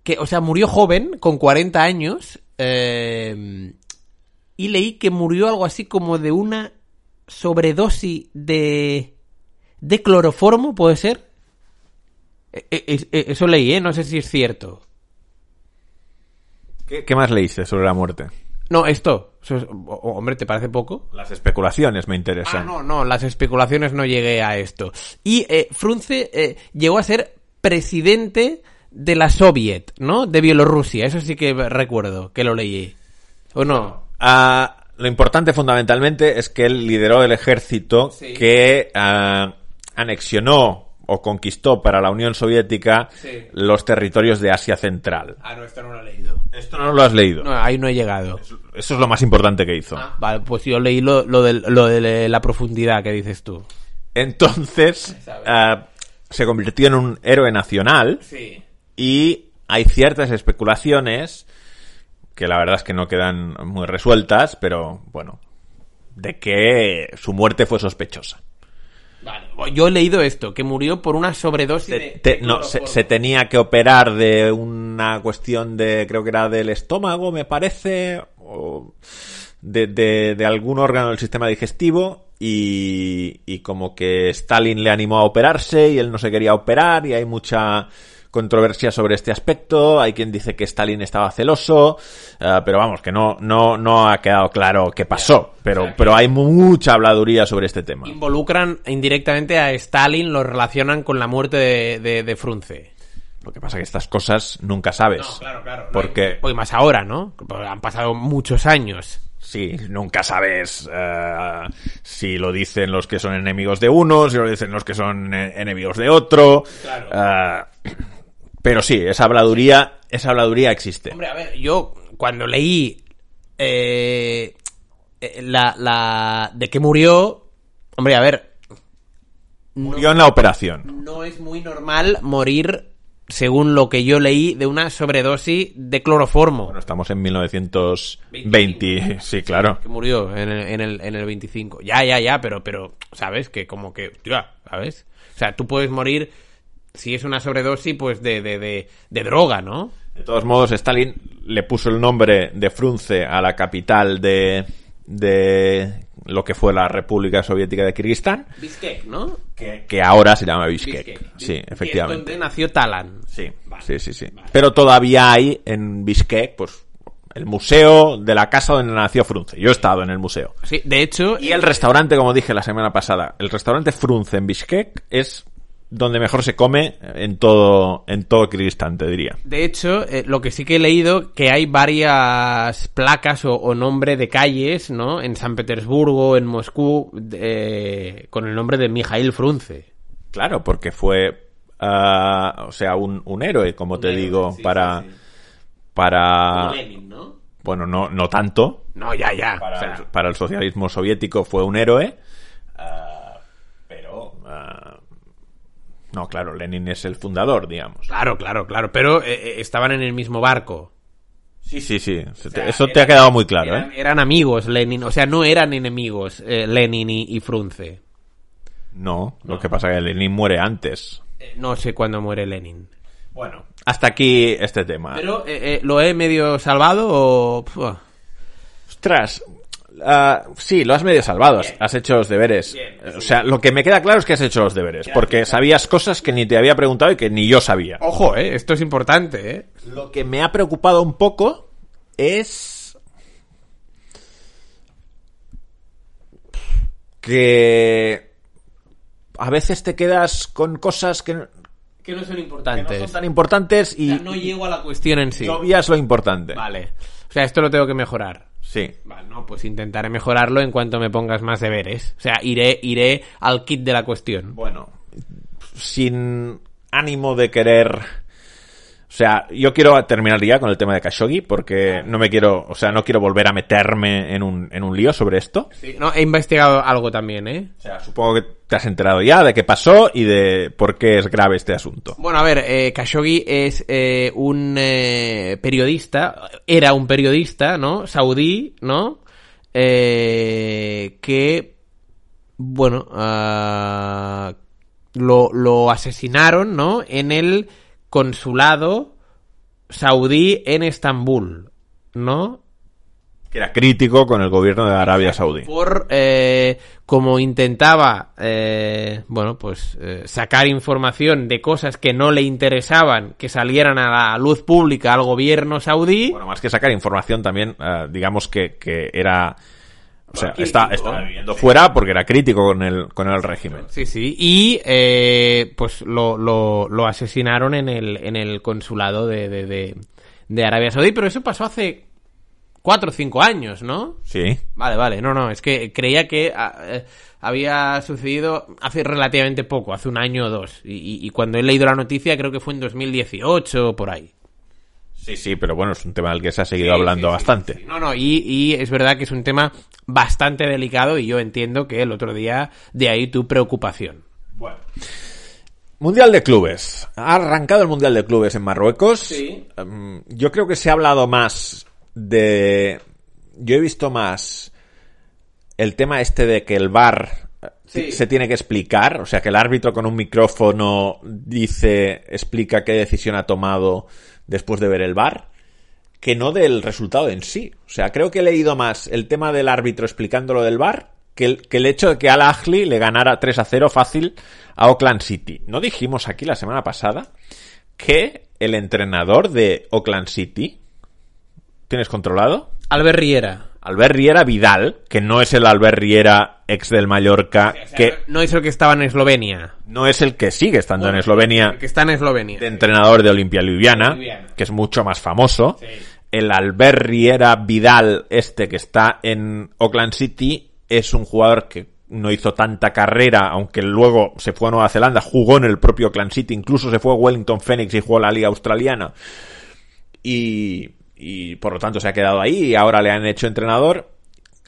Que, o sea, murió joven, con 40 años, eh, y leí que murió algo así como de una sobredosis de, de cloroformo, ¿puede ser? Eh, eh, eh, eso leí, ¿eh? No sé si es cierto. ¿Qué, qué más leíste sobre la muerte? No, esto. Hombre, ¿te parece poco? Las especulaciones me Ah, interesan. no, no, las especulaciones no llegué a esto. Y eh, Frunze eh, llegó a ser presidente de la Soviet, ¿no? De Bielorrusia. Eso sí que recuerdo, que lo leí. ¿O no? Ah, lo importante fundamentalmente es que él lideró el ejército Sí. que ah, anexionó o conquistó para la Unión Soviética Sí. los territorios de Asia Central. Ah, no, esto no lo he leído. Esto no lo has leído. No, ahí no he llegado. Eso es lo más importante que hizo. Vale, pues yo leí lo, lo, del- lo de la profundidad que dices tú. Entonces, ah, se convirtió en un héroe nacional Sí. y hay ciertas especulaciones que la verdad es que no quedan muy resueltas, pero bueno, de que su muerte fue sospechosa. Vale. Yo he leído esto, que murió por una sobredosis Te- de... te- de no, se, se tenía que operar de una cuestión de, creo que era del estómago, me parece, o de, de- de algún órgano del sistema digestivo, y, y como que Stalin le animó a operarse y él no se quería operar, y hay mucha controversia sobre este aspecto, hay quien dice que Stalin estaba celoso, eh, pero vamos, que no, no, no ha quedado claro qué pasó, pero, O sea que- pero hay mucha habladuría sobre este tema. Involucran indirectamente a Stalin, lo relacionan con la muerte de, de, de Frunze. Lo que pasa que estas cosas nunca sabes. claro. Porque Pues más ahora, ¿no? Porque han pasado muchos años. Sí, nunca sabes eh, si lo dicen los que son enemigos de uno, si lo dicen los que son eh, enemigos de otro. Claro. Pero sí, esa habladuría, esa habladuría existe. Hombre, a ver, yo cuando leí eh, eh, la, la de que murió, hombre, a ver, Murió en la operación. no es muy normal morir, según lo que yo leí, de una sobredosis de cloroformo. Bueno, estamos en 1920. Sí, claro. que murió en el, en el, en el 25. Ya, ya, ya, pero, pero, ¿sabes? Que como que, tío, ¿sabes? O sea, tú puedes morir, si es una sobredosis, pues de, de, de, de droga, ¿no? De todos modos, Stalin le puso el nombre de Frunze a la capital de, de lo que fue la República Soviética de Kirguistán, Bishkek, ¿no? que, que ahora se llama Bishkek. Bishkek. Sí, es efectivamente. donde nació Talan. Sí, sí, sí, sí. Pero todavía hay en Bishkek, pues, el museo de la casa donde nació Frunze. Yo he estado en el museo. Sí, de hecho, Y el restaurante, como dije la semana pasada, el restaurante Frunze en Bishkek es donde mejor se come en todo, en todo Kirguistán, te diría. de hecho, eh, lo que sí que he leído, que hay varias placas o, o nombre de calles, ¿no? En San Petersburgo, en Moscú, eh, con el nombre de Mijail Frunze. Claro, porque fue, ah, o sea, un, un héroe, como te héroe, digo, sí, para, sí, sí. para, Como Lenin, ¿no? bueno, no, no tanto, No, ya, ya. para, o sea, el, para el socialismo soviético fue un héroe, ah, pero ah, no, claro, Lenin es el fundador, digamos. Claro, claro, claro. Pero eh, eh, estaban en el mismo barco. Sí, sí, sí, sea, eso te ha quedado muy claro, eran, ¿eh? eran amigos Lenin, o sea, no eran enemigos eh, Lenin y, y Frunze. No, lo que pasa es que Lenin muere antes. No sé cuándo muere Lenin. Bueno, hasta aquí este tema. Pero lo he medio salvado o... Ostras, ah, sí, lo has medio salvado, has- has hecho los deberes. Bien, o sea, lo que me queda claro es que has hecho los deberes, porque sabías cosas que ni te había preguntado y que ni yo sabía. Ojo, eh, esto es importante, eh. Lo que me ha preocupado un poco es que a veces te quedas con cosas que, Que no son que no importantes. son tan importantes O y, sea, no llego a la cuestión en sí. y obvias lo importante. Vale. O sea, esto lo tengo que mejorar. Sí. Vale, no, pues intentaré mejorarlo en cuanto me pongas más deberes. O sea, iré, iré al kit de la cuestión. Bueno, sin ánimo de querer... O sea, yo quiero terminar ya con el tema de Khashoggi porque no me quiero, o sea, no quiero volver a meterme en un, en un lío sobre esto. Sí, no, he investigado algo también, ¿eh? O sea, supongo que te has enterado ya de qué pasó y de por qué es grave este asunto. Bueno, a ver, eh, Khashoggi es eh, un eh, periodista, era un periodista, ¿no? Saudí, ¿no? Eh, que, bueno, ah, lo, lo asesinaron, ¿no? En el consulado saudí en Estambul, ¿no? Que era crítico con el gobierno de Arabia Saudí. Por eh, como intentaba, eh, bueno, pues eh, sacar información de cosas que no le interesaban que salieran a la luz pública al gobierno saudí. Bueno, más que sacar información también, eh, digamos que, que era... O sea, está, viviendo fuera porque era crítico con el, con el régimen. Sí, sí. Y eh, pues lo, lo, lo asesinaron en el, en el consulado de, de, de, de Arabia Saudí, pero eso pasó hace cuatro o cinco años, ¿no? Sí. Vale, vale, no, no, es que creía que ah, eh, había sucedido hace relativamente poco, hace un año o dos. Y, y- y cuando he leído la noticia creo que fue en 2018 o por ahí. Sí, sí, pero bueno, es un tema del que se ha seguido Sí, hablando sí, sí, bastante. sí. No, no, y, y es verdad que es un tema bastante delicado y yo entiendo que el otro día de ahí tu preocupación. Bueno. Mundial de Clubes. Ha arrancado el Mundial de Clubes en Marruecos. Sí. Em, yo creo que se ha hablado más de... Yo he visto más el tema este de que el VAR Sí. se tiene que explicar, o sea, que el árbitro con un micrófono dice, explica qué decisión ha tomado después de ver el VAR, que no del resultado en sí. O sea, creo que he leído más el tema del árbitro explicando lo del VAR que el, que el hecho de que Al Ahly le ganara 3 a 0 fácil a Oakland City. ¿No dijimos aquí la semana pasada que el entrenador de Oakland City, ¿tienes controlado? Albert Riera. Albert Riera Vidal, que no es el Albert Riera ex del Mallorca, que No es el que estaba en Eslovenia. no es el que sigue estando en Eslovenia El que está en Eslovenia. de entrenador de Olimpia Ljubljana, Ljubljana. que es mucho más famoso. Sí. El Albert Riera Vidal, este que está en Oakland City, es un jugador que no hizo tanta carrera, aunque luego se fue a Nueva Zelanda, jugó en el propio Oakland City, incluso se fue a Wellington Phoenix y jugó la Liga Australiana. Y, y por lo tanto se ha quedado ahí y ahora le han hecho entrenador.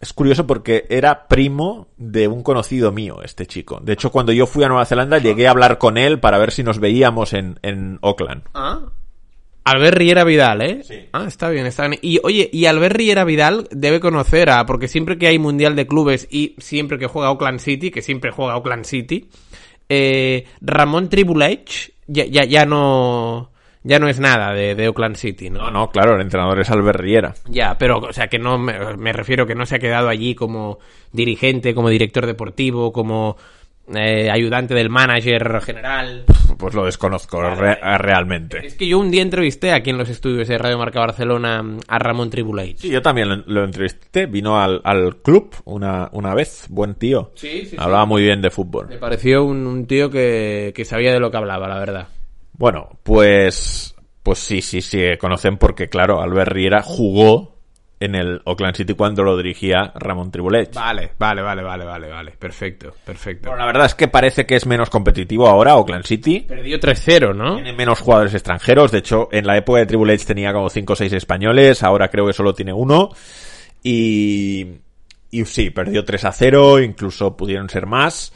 Es curioso porque era primo de un conocido mío, este chico. De hecho, cuando yo fui a Nueva Zelanda, llegué a hablar con él para ver si nos veíamos en, en Oakland. Ah. Albert Riera Vidal, ¿eh? Sí. Ah, está bien, está bien. Y oye, y Albert Riera Vidal debe conocer a, porque siempre que hay Mundial de Clubes y siempre que juega Oakland City, que siempre juega Oakland City, eh, Ramón Tribulech ya, ya, ya no ya no es nada de, de Oakland City, ¿no? No, no, claro, el entrenador es Albert Riera. Ya, pero, o sea, que no, me, me refiero que no se ha quedado allí como dirigente, como director deportivo, como eh, ayudante del manager general. Pues lo desconozco re- realmente. Es que yo un día entrevisté aquí en los estudios de Radio Marca Barcelona a Ramón Tribulait. Sí, yo también lo, lo entrevisté. Vino al, al club una, una vez. Buen tío. Sí, sí, Hablaba muy bien de fútbol. Me pareció un, un tío que, que sabía de lo que hablaba, la verdad. Bueno, pues, pues sí, sí, sí, conocen porque, claro, Albert Riera jugó en el Oakland City cuando lo dirigía Ramón Tribulech. Vale, vale, vale, vale, vale, vale. Perfecto, perfecto. Bueno, la verdad es que parece que es menos competitivo ahora Oakland City. Perdió 3-0, ¿no? Tiene menos jugadores extranjeros. De hecho, en la época de Tribulech tenía como 5 o 6 españoles. Ahora creo que solo tiene uno. Y, y sí, perdió 3 a 0. Incluso pudieron ser más.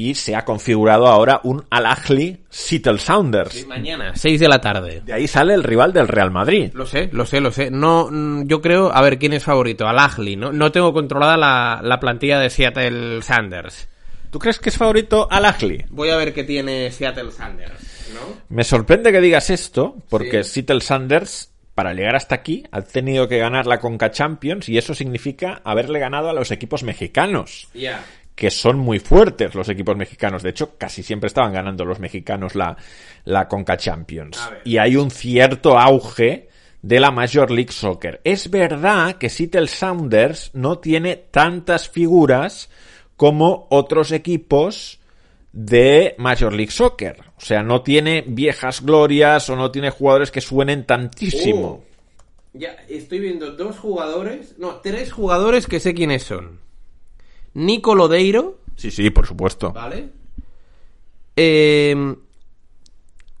Y se ha configurado ahora un Al Ahly Seattle Sounders. Mañana, 6 de la tarde. De ahí sale el rival del Real Madrid. Lo sé, lo sé, lo sé. No, mm, yo creo, a ver, ¿quién es favorito? Al Ahly, ¿no? No tengo controlada la, la plantilla de Seattle Sanders. ¿Tú crees que es favorito Al Ahly? Voy a ver qué tiene Seattle Sanders, ¿no? Me sorprende que digas esto, porque Sí. Seattle Sanders, para llegar hasta aquí, ha tenido que ganar la Conca Champions y eso significa haberle ganado a los equipos mexicanos. Ya. Que son muy fuertes los equipos mexicanos. De hecho, casi siempre estaban ganando los mexicanos la, la Conca Champions. Y hay un cierto auge de la Major League Soccer. Es verdad que Seattle Sounders no tiene tantas figuras como otros equipos de Major League Soccer. O sea, no tiene viejas glorias o no tiene jugadores que suenen tantísimo. Oh. Ya, estoy viendo dos jugadores, no, tres jugadores que sé quiénes son. Nico Lodeiro, Sí, sí, por supuesto. ¿vale? Eh,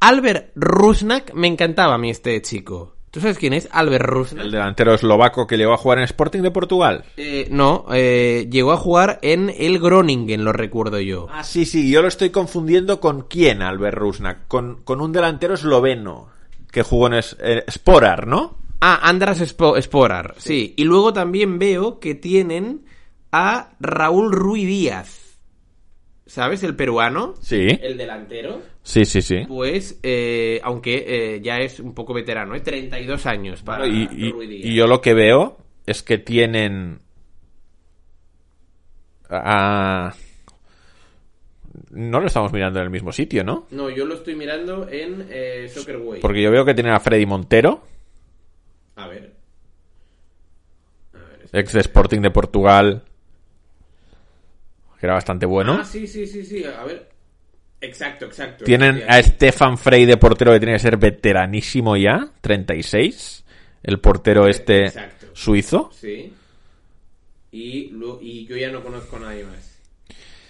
Albert Rusnak, me encantaba a mí este chico. ¿Tú sabes quién es? Albert Rusnak. El delantero eslovaco que llegó a jugar en Sporting de Portugal. Eh, no, eh, llegó a jugar en el Groningen, lo recuerdo yo. Ah, sí, sí, yo lo estoy confundiendo con quién, Albert Rusnak. Con, con un delantero esloveno que jugó en Es- eh, Sporar, ¿no? Ah, Andras Spo- Sporar, sí. Y luego también veo que tienen a Raúl Ruiz Díaz. ¿Sabes? El peruano. Sí. El delantero. Sí, sí, sí. Pues, eh, aunque eh, ya es un poco veterano, ¿eh? 32 años para Y, y- Ruiz Díaz. y yo lo que veo es que tienen a... No lo estamos mirando en el mismo sitio, ¿no? No, yo lo estoy mirando en eh, Soccerway. Porque yo veo que tienen a Freddy Montero, A ver. A ver, ex de Sporting de Portugal, que era bastante bueno. Ah, sí, sí, sí, sí. A ver. Exacto, exacto. Tienen a. Stefan Frey de portero que tiene que ser veteranísimo ya, 36. El portero este Exacto. suizo. Sí. Y, y yo ya no conozco a nadie más.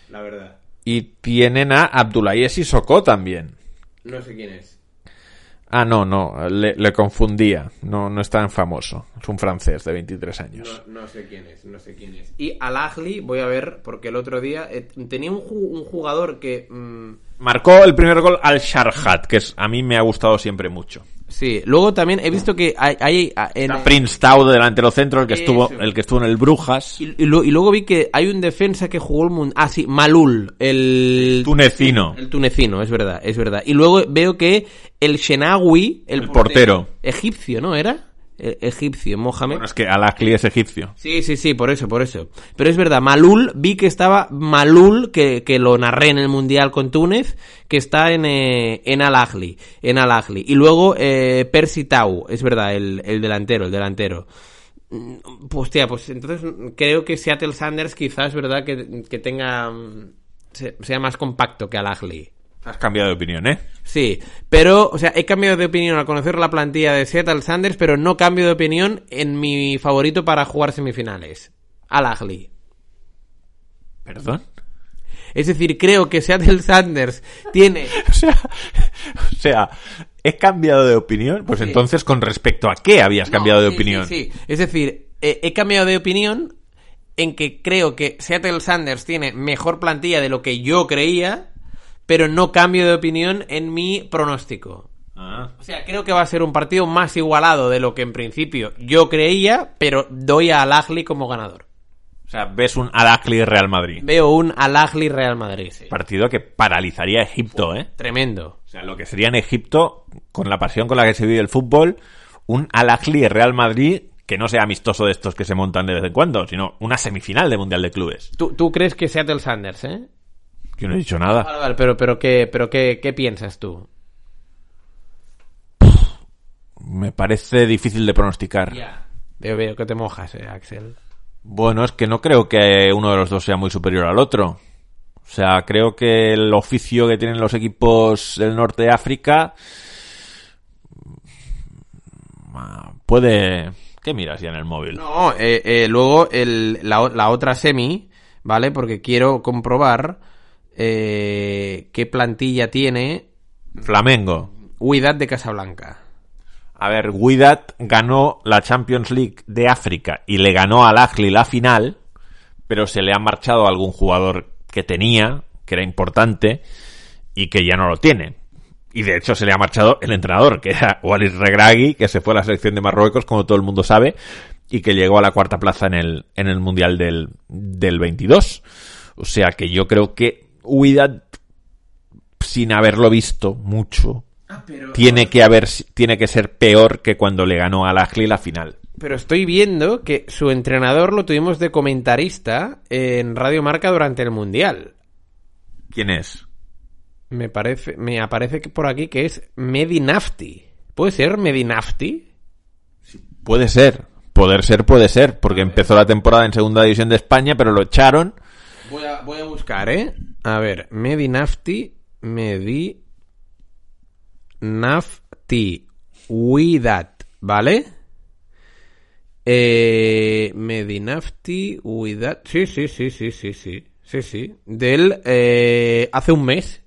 La verdad. Y tienen a Abdoulaye Sissoko también. No sé quién es. Ah, no, no, le, le confundía. No, no es tan famoso. Es un francés de 23 años. No, no sé quién es, no sé quién es. Y al Agli voy a ver, porque el otro día eh, tenía un, ju- un jugador que... mm, Marcó el primer gol al Sharhat, que es, a mí me ha gustado siempre mucho. Sí, luego también he visto que hay... hay- a- en- Prince Tau de delantero centro, el que estuvo, el que estuvo en el Brujas. y, y lo- y luego vi que hay un defensa que jugó el mundo... Ah, sí, Malul, el... Tunecino. El tunecino, es verdad, es verdad. Y luego veo que el Shenawi, el, El portero. Egipcio, ¿no era? E- egipcio, Mohamed. Bueno, es que Al-Ahly es egipcio. Sí, sí, sí, por eso, por eso. Pero es verdad, Malul, vi que estaba Malul, que, que lo narré en el Mundial con Túnez, que está en, eh, en Al-Ahly, en Al-Ahly. Y luego eh, Percy Tau, es verdad, el, el delantero, el delantero. Mm, Pues, hostia, pues entonces creo que Seattle Sanders quizás, ¿verdad? Que, que tenga... mm, se- sea más compacto que Al-Ahly. Has cambiado de opinión, ¿eh? Sí, pero, o sea, he cambiado de opinión al conocer la plantilla de Seattle Sanders, pero no cambio de opinión en mi favorito para jugar semifinales, Al Ahly. ¿Perdón? Es decir, creo que Seattle Sanders tiene... O sea, o sea, he cambiado de opinión. Pues Sí. entonces, ¿con respecto a qué habías cambiado No, de sí, opinión? Sí, sí. Es decir, eh, he cambiado de opinión en que creo que Seattle Sanders tiene mejor plantilla de lo que yo creía, pero no cambio de opinión en mi pronóstico. Ah. O sea, creo que va a ser un partido más igualado de lo que en principio yo creía, pero doy a Al como ganador. O sea, ves un Al-Ahly Real Madrid. Veo un Al Real Madrid. sí. Partido que paralizaría a Egipto, ¿eh? Tremendo. O sea, lo que sería en Egipto, con la pasión con la que se vive el fútbol, un Al-Ahly Real Madrid que no sea amistoso de estos que se montan de vez en cuando, sino una semifinal de Mundial de Clubes. ¿Tú, tú crees que Seattle Sanders, eh? Yo no he dicho nada. Vale, vale, pero, pero, ¿qué, pero qué, qué piensas tú? Me parece difícil de pronosticar. Veo, veo que te mojas, eh, Axel. Bueno, es que no creo que uno de los dos sea muy superior al otro. O sea, creo que el oficio que tienen los equipos del norte de África ah, puede... ¿Qué miras ya en el móvil? No, eh, eh, luego el, la, la otra semi, ¿vale? Porque quiero comprobar eh, qué plantilla tiene Flamengo. Huidad de Casablanca. A ver, Widat ganó la Champions League de África y le ganó al Ahly la final, pero se le ha marchado a algún jugador que tenía, que era importante, y que ya no lo tiene. Y de hecho se le ha marchado el entrenador, que era Walid Regragui, que se fue a la selección de Marruecos, como todo el mundo sabe, y que llegó a la cuarta plaza en el, en el Mundial del, del 22. O sea que yo creo que Widat, sin haberlo visto mucho, tiene que haber tiene que ser peor que cuando le ganó al Ahly la final. Pero estoy viendo que su entrenador lo tuvimos de comentarista en Radio Marca durante el Mundial. ¿Quién es? Me parece, me aparece que por aquí que es Medinafti. ¿Puede ser Medinafti? Puede ser, poder ser puede ser, porque empezó la temporada en segunda división de España, pero lo echaron. Voy a, voy a buscar, ¿eh? A ver, Medinafti, Medi... Nafti, Widat, ¿vale? Eh, Medinafti, Widat... Sí, sí, sí, sí, sí, sí. Sí, sí. Del... Eh, hace un mes.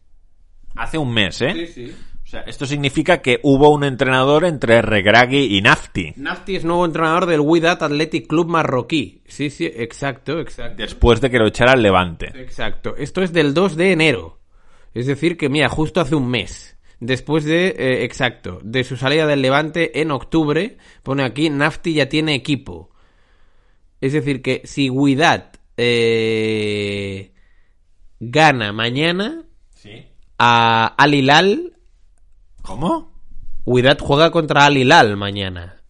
Hace un mes, ¿eh? sí. O sea, esto significa que hubo un entrenador entre Regragui y Nafti. Nafti es nuevo entrenador del Widat Athletic Club marroquí. Sí, sí, exacto, exacto. Después de que lo echara el Levante. Exacto. Esto es del 2 de enero. Es decir, que mira, justo hace un mes. Después de, eh, exacto, de su salida del Levante en octubre, pone aquí, Nafti ya tiene equipo. Es decir, que si Widat eh, gana mañana ¿Sí? a Al Hilal, ¿Cómo? Widat juega contra Al Hilal mañana.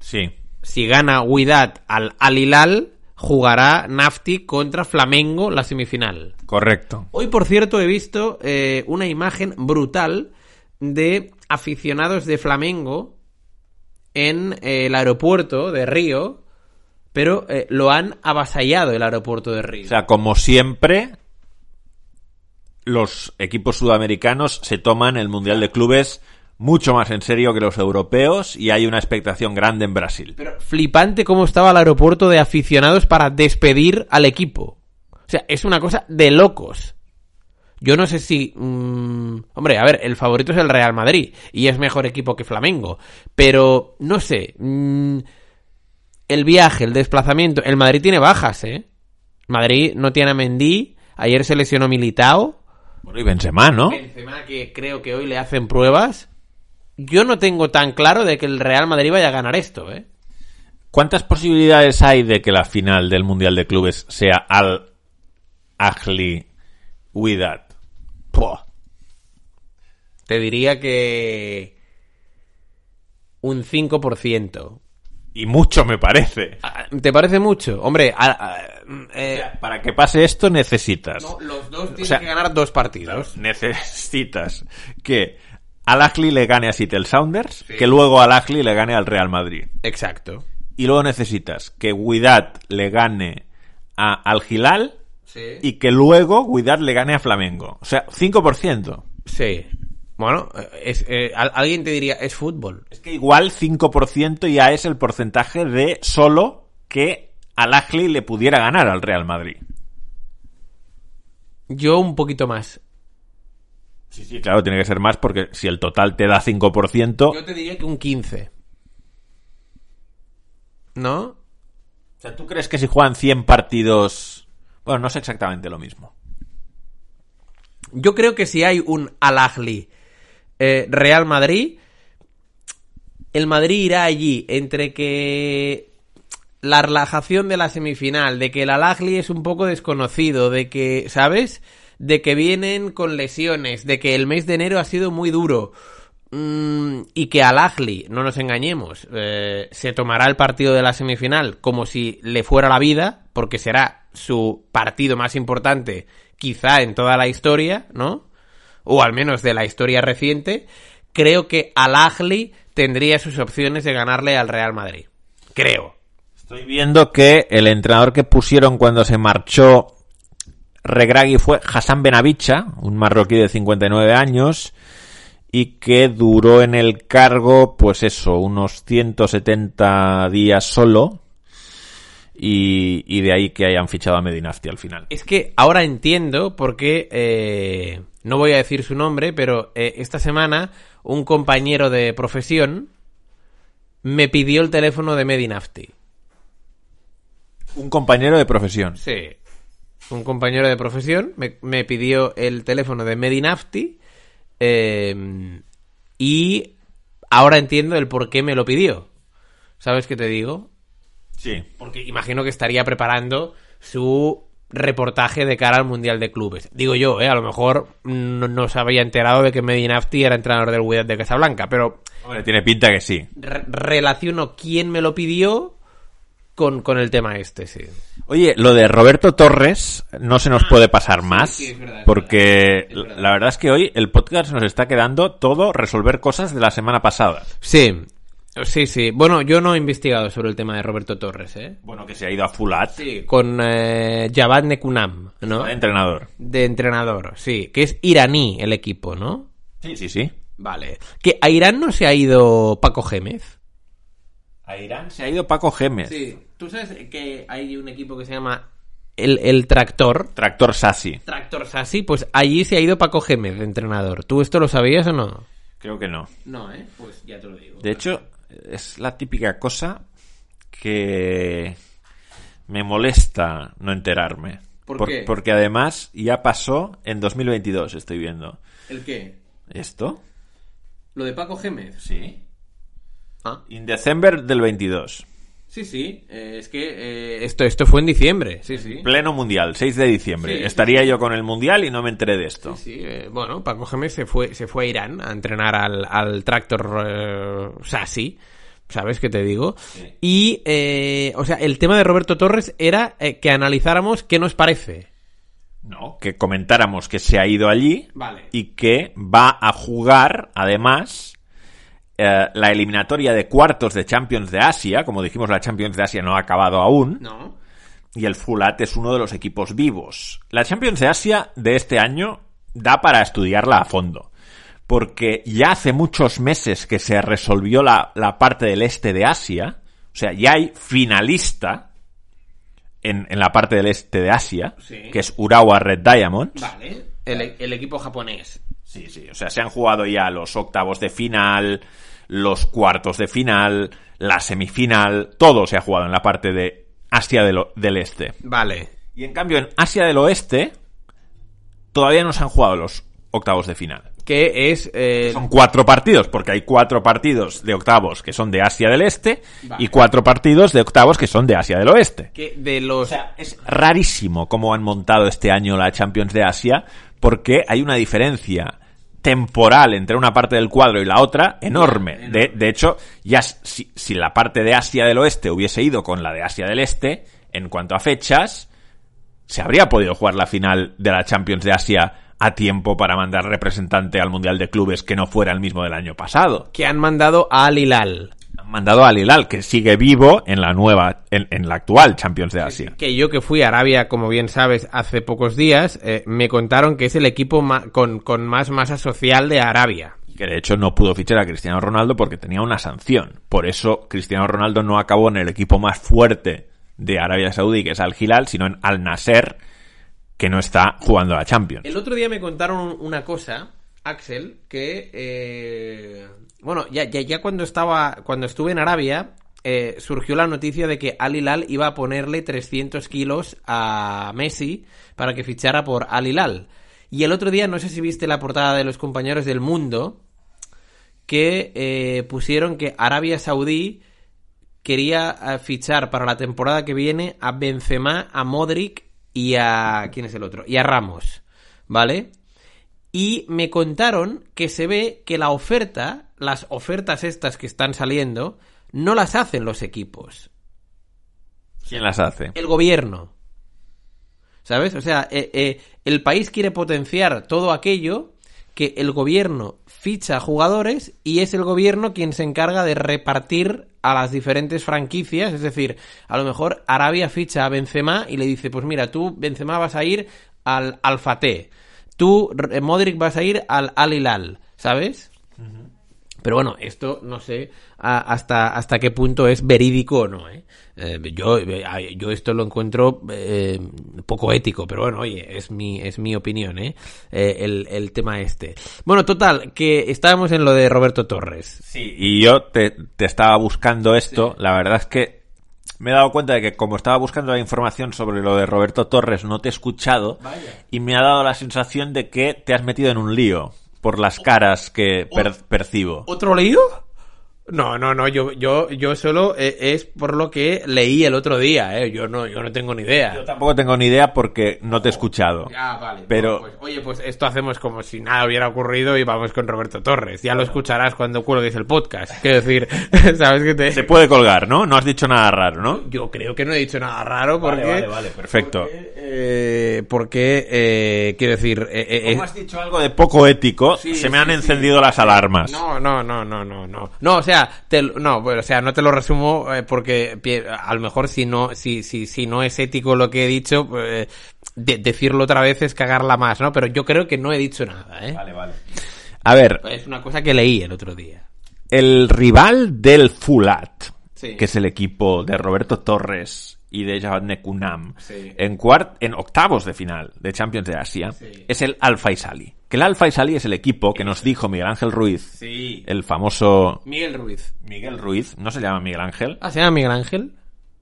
Sí. si gana Wydad al Al Hilal, jugará Nafti contra Flamengo la semifinal. Correcto. Hoy, por cierto, he visto eh, una imagen brutal de aficionados de Flamengo en eh, el aeropuerto de Río, pero eh, lo han avasallado el aeropuerto de Río. O sea, como siempre, los equipos sudamericanos se toman el Mundial de Clubes mucho más en serio que los europeos y hay una expectación grande en Brasil. Pero flipante cómo estaba el aeropuerto de aficionados para despedir al equipo. O sea, es una cosa de locos. Yo no sé si... mm, hombre, a ver, el favorito es el Real Madrid y es mejor equipo que Flamengo. Pero, no sé. mm, el viaje, el desplazamiento... El Madrid tiene bajas, ¿eh? Madrid no tiene a Mendy. Ayer se lesionó Militao. Bueno, y Benzema, ¿no? Benzema que creo que hoy le hacen pruebas. Yo no tengo tan claro de que el Real Madrid vaya a ganar esto, ¿eh? ¿Cuántas posibilidades hay de que la final del Mundial de Clubes sea al Ahly Wydad? Puah. Te diría que un 5%. Y mucho me parece. Ah, ¿Te parece mucho? Hombre, a- a- eh, Para que pase esto necesitas. no, los dos tienen sea, que ganar dos partidos. Necesitas que al Ahly le gane a Seattle Sounders, que luego al Ahly le gane al Real Madrid. Exacto. Y luego necesitas que Wydad le gane a, al Hilal Sí. y que luego Wydad le gane a Flamengo. O sea, 5%. Sí. Bueno, es, eh, al- alguien te diría, es fútbol. Es que igual 5% ya es el porcentaje de solo que al Ahly le pudiera ganar al Real Madrid. Yo un poquito más. Sí, sí, claro, tiene que ser más porque si el total te da 5%, Yo te diría que un 15. ¿No? O sea, ¿tú crees que si juegan 100 partidos... Bueno, no es exactamente lo mismo. Yo creo que si hay un Al Ahly eh, Real Madrid, el Madrid irá allí entre que la relajación de la semifinal, de que el Al Ahly es un poco desconocido, de que, ¿sabes? De que vienen con lesiones, de que el mes de enero ha sido muy duro. Mm, y que al Ahly, no nos engañemos, eh, se tomará el partido de la semifinal como si le fuera la vida, porque será su partido más importante quizá en toda la historia, ¿no? O al menos de la historia reciente, creo que al Ahly tendría sus opciones de ganarle al Real Madrid. Creo. Estoy viendo que el entrenador que pusieron cuando se marchó Regragui fue Hassan Benavicha, un marroquí de 59 años, y que duró en el cargo, pues eso, unos 170 días solo, y, y de ahí que hayan fichado a Medinafti al final. Es que ahora entiendo por qué, eh, no voy a decir su nombre, pero eh, esta semana un compañero de profesión me pidió el teléfono de Medinafti. Un compañero de profesión. Sí. Un compañero de profesión me, me pidió el teléfono de Medinafti eh, y ahora entiendo el por qué me lo pidió. ¿Sabes qué te digo? Sí. Porque imagino que estaría preparando su reportaje de cara al Mundial de Clubes. Digo yo, ¿eh? A lo mejor no, no se había enterado de que Medinafti era entrenador del Wydad de Casablanca, pero Hombre, tiene pinta que sí. re- relaciono quién me lo pidió con, con el tema este, sí. Oye, lo de Roberto Torres no se nos puede pasar más, sí, es verdad, es porque verdad, es verdad. la verdad es que hoy el podcast nos está quedando todo resolver cosas de la semana pasada. Sí, sí, sí. Bueno, yo no he investigado sobre el tema de Roberto Torres, ¿eh? Bueno, que se ha ido a Fulat, Sí, con eh, Javad Nekunam, ¿no? de entrenador. De entrenador, sí. Que es iraní el equipo, ¿no? Sí, sí, sí. Vale. Que a Irán no se ha ido Paco Gémez. A Irán se ha ido Paco Gémez. Sí. ¿Tú sabes que hay un equipo que se llama el, el Tractor? Tractor Sassi. Tractor Sassi, pues allí se ha ido Paco Gémez de entrenador. ¿Tú esto lo sabías o no? Creo que no. No, ¿eh? Pues ya te lo digo. De hecho, es la típica cosa que me molesta no enterarme. ¿Por qué? Porque además ya pasó en 2022, estoy viendo. ¿El qué? ¿Esto? ¿Lo de Paco Gémez? Sí. Ah. In December del 22. Sí, sí. eh, es que eh, esto, esto fue en diciembre. Sí, sí. Pleno mundial, 6 de diciembre. Sí, sí, Estaría yo con el mundial y no me enteré de esto. Sí, eh, bueno, Paco Gémez se fue, se fue a Irán a entrenar al, al Tractor eh, Sassi. ¿Sabes qué te digo? Y, eh, o sea, el tema de Roberto Torres era eh, que analizáramos qué nos parece. No, que comentáramos que se ha ido allí Vale. y que va a jugar, además, eh, la eliminatoria de cuartos de Champions de Asia. Como dijimos, la Champions de Asia no ha acabado aún. No. Y el Fulat es uno de los equipos vivos. La Champions de Asia de este año da para estudiarla a fondo. Porque ya hace muchos meses que se resolvió la, la parte del este de Asia. O sea, ya hay finalista en, en la parte del este de Asia, Sí. que es Urawa Red Diamonds. Vale. El, el equipo japonés. Sí, sí. O sea, se han jugado ya los octavos de final, los cuartos de final, la semifinal. Todo se ha jugado en la parte de Asia del, o- del Este. Vale. Y en cambio, en Asia del Oeste, todavía no se han jugado los octavos de final. Que es... eh, Son cuatro partidos, porque hay cuatro partidos de octavos que son de Asia del Este Vale. y cuatro partidos de octavos que son de Asia del Oeste. que de los... Es rarísimo cómo han montado este año la Champions de Asia, porque hay una diferencia temporal entre una parte del cuadro y la otra enorme. De, de hecho, ya si, si la parte de Asia del Oeste hubiese ido con la de Asia del Este, en cuanto a fechas, se habría podido jugar la final de la Champions de Asia a tiempo para mandar representante al Mundial de Clubes que no fuera el mismo del año pasado. que han mandado a Al Hilal. Mandado al Hilal, que sigue vivo en la nueva, en, en la actual Champions de Asia. Que yo que fui a Arabia, como bien sabes, hace pocos días, eh, me contaron que es el equipo con, con más masa social de Arabia. que de hecho no pudo fichar a Cristiano Ronaldo porque tenía una sanción. Por eso Cristiano Ronaldo no acabó en el equipo más fuerte de Arabia Saudí, que es Al Hilal, sino en Al Nasser, que no está jugando a la Champions. El otro día me contaron una cosa, Axel, que eh, bueno, ya, ya, ya cuando estaba, cuando estuve en Arabia, eh, surgió la noticia de que Al Hilal iba a ponerle 300 kilos a Messi para que fichara por Al Hilal. Y el otro día, no sé si viste la portada de los compañeros del mundo, que eh, pusieron que Arabia Saudí quería eh, fichar para la temporada que viene a Benzema, a Modric y a... ¿Quién es el otro? Y a Ramos, ¿vale? Y me contaron que se ve que la oferta, las ofertas estas que están saliendo, no las hacen los equipos, ¿Quién las hace? el gobierno. ¿Sabes? O sea, eh, eh, el país quiere potenciar todo aquello que el gobierno ficha jugadores y es el gobierno quien se encarga de repartir a las diferentes franquicias. Es decir, a lo mejor Arabia ficha a Benzema y le dice, pues mira, tú, Benzema, vas a ir al Al Fateh. Tú, R- Modric, vas a ir al Al Hilal. ¿Sabes? Pero bueno, esto no sé a- hasta, hasta qué punto es verídico o no. ¿eh? Eh, yo, eh, yo esto lo encuentro eh, poco ético, pero bueno, oye, es mi, es mi opinión, ¿eh? Eh, el, el tema este. Bueno, total, que estábamos en lo de Roberto Torres. Sí, y yo te, te estaba buscando esto. La verdad es que me he dado cuenta de que como estaba buscando la información sobre lo de Roberto Torres, no te he escuchado. Y me ha dado la sensación de que te has metido en un lío por las caras que per- percibo. ¿Otro lío? No, no, no, yo, yo, yo solo eh, es por lo que leí el otro día, ¿eh? Yo no, yo no tengo ni idea. Yo tampoco tengo ni idea porque no te he escuchado. Ah, vale. Pero- pues, oye, pues esto hacemos como si nada hubiera ocurrido y vamos con Roberto Torres. Ya lo escucharás cuando cuelgues el podcast. Quiero decir, ¿sabes qué te...? Se puede colgar, ¿no? No has dicho nada raro, ¿no? Yo creo que no he dicho nada raro porque... Vale, vale, vale, perfecto. Eh, porque, eh, quiero decir... eh, eh, Como has dicho algo de poco ético, Sí, se me sí, han sí. encendido las alarmas. No, no, no, no, no, no. No, o sea, te, no, o sea, no te lo resumo eh, porque a lo mejor si no, si, si, si no es ético lo que he dicho, de- decirlo otra vez es cagarla más, ¿no? Pero yo creo que no he dicho nada, ¿eh? Vale, vale. A ver, Es una cosa que leí el otro día. el rival del Fulat, Sí. que es el equipo de Roberto Torres y de Javad Nekunam, Sí. en, cuart en octavos de final de Champions de Asia, Sí. es el Al Faisali. Que el Al Faisali es el equipo que nos dijo Miguel Ángel Ruiz, Sí. el famoso Miguel Ruiz. Miguel Ruiz, no se llama Miguel Ángel. Ah, ¿se llama Miguel Ángel?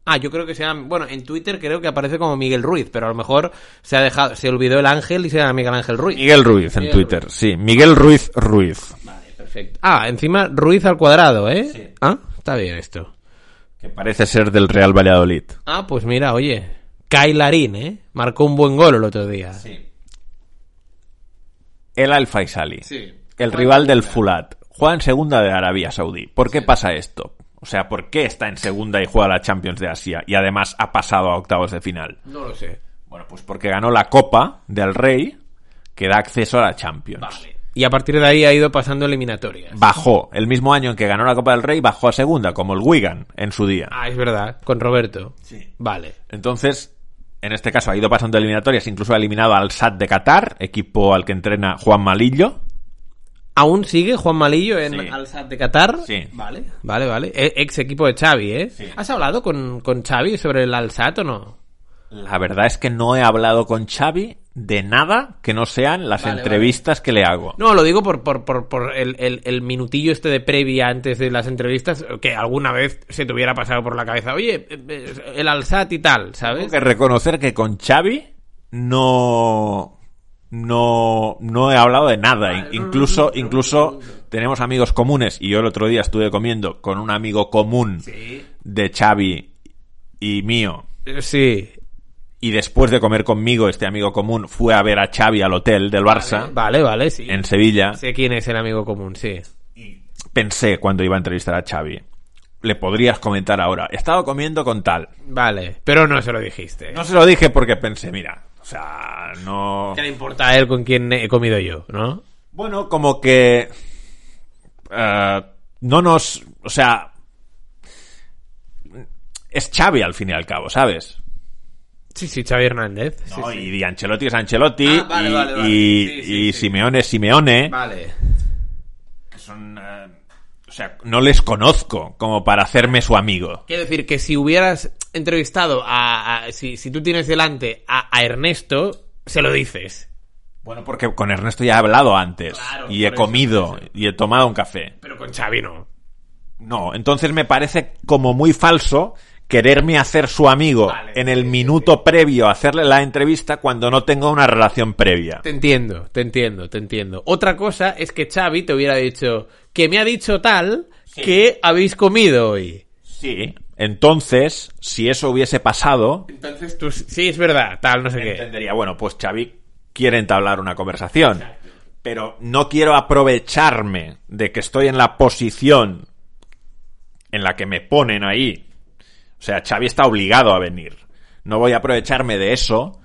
Ah, yo creo que se llama... Bueno, en Twitter creo que aparece como Miguel Ruiz, pero a lo mejor se ha dejado... Se olvidó el Ángel y se llama Miguel Ángel Ruiz. Miguel Ruiz en Miguel Twitter, sí. Miguel Ruiz Ruiz. Vale, perfecto. Ah, encima Ruiz al cuadrado, ¿eh? Sí. Ah, está bien esto. Que parece ser del Real Valladolid. Ah, pues mira, oye. Kai Larín, ¿eh? Marcó un buen gol el otro día. El Al Faisali. Sí. El rival del Fulat. Juega en segunda de Arabia Saudí. ¿Por qué pasa esto? O sea, ¿por qué está en segunda y juega la Champions de Asia y además ha pasado a octavos de final? No lo sé. Bueno, pues porque ganó la Copa del Rey que da acceso a la Champions. Y a partir de ahí ha ido pasando eliminatorias. Bajó, el mismo año en que ganó la Copa del Rey, bajó a segunda, como el Wigan en su día. Ah, es verdad, con Roberto. Sí. Vale. Entonces, en este caso ha ido pasando eliminatorias, incluso ha eliminado al SAT de Qatar, equipo al que entrena Juan Malillo. ¿Aún sigue Juan Malillo en Sí. Al Sadd de Qatar? Sí. Vale, vale, vale. E- Ex equipo de Xavi, ¿eh? Sí. ¿Has hablado con, con Xavi sobre el Al Sadd o no? La verdad es que no he hablado con Xavi de nada que no sean las Vale, entrevistas que le hago. No, lo digo por, por, por, por el, el- el minutillo este de previa antes de las entrevistas, que alguna vez se te hubiera pasado por la cabeza, oye, eh, eh, el Al Sadd y tal, Tengo ¿sabes? que reconocer que con Xavi no no no he hablado de nada In- incluso incluso tenemos amigos comunes y yo el otro día estuve comiendo con un amigo común de Xavi y mío Sí. Y después de comer conmigo este amigo común fue a ver a Xavi al hotel del Barça Vale, vale, sí. en Sevilla Sé quién es el amigo común, sí. pensé cuando iba a entrevistar a Xavi le podrías comentar ahora he estado comiendo con tal Vale, pero no se lo dijiste. no se lo dije porque pensé mira o sea no ¿Qué le importa a él con quién he comido yo, no? Bueno, como que eh, no nos, o sea, es Xavi al fin y al cabo, ¿sabes? Sí, sí, Xavi Hernández. ¿No? sí. Y Ancelotti es Ancelotti Ah, vale, y, vale, vale. y- Sí, sí, y sí. Simeone es Simeone, Vale. que son, eh, o sea, no les conozco como para hacerme su amigo. Quiero decir que si hubieras entrevistado a... a- si, si tú tienes delante a, a Ernesto, se lo dices. Bueno, porque con Ernesto ya he hablado antes Claro, y he comido y he tomado un café. Pero con Xavi no. No, entonces me parece como muy falso quererme hacer su amigo Vale, en el sí, sí, minuto previo a hacerle la entrevista cuando no tengo una relación previa. Te entiendo, te entiendo, te entiendo. Otra cosa es que Xavi te hubiera dicho que me ha dicho tal que habéis comido hoy. Sí. Entonces, si eso hubiese pasado, Entonces tú... Sí, es verdad, tal, no sé qué. entendería, bueno, pues Xavi quiere entablar una conversación. Pero no quiero aprovecharme de que estoy en la posición en la que me ponen ahí. O sea, Xavi está obligado a venir. No voy a aprovecharme de eso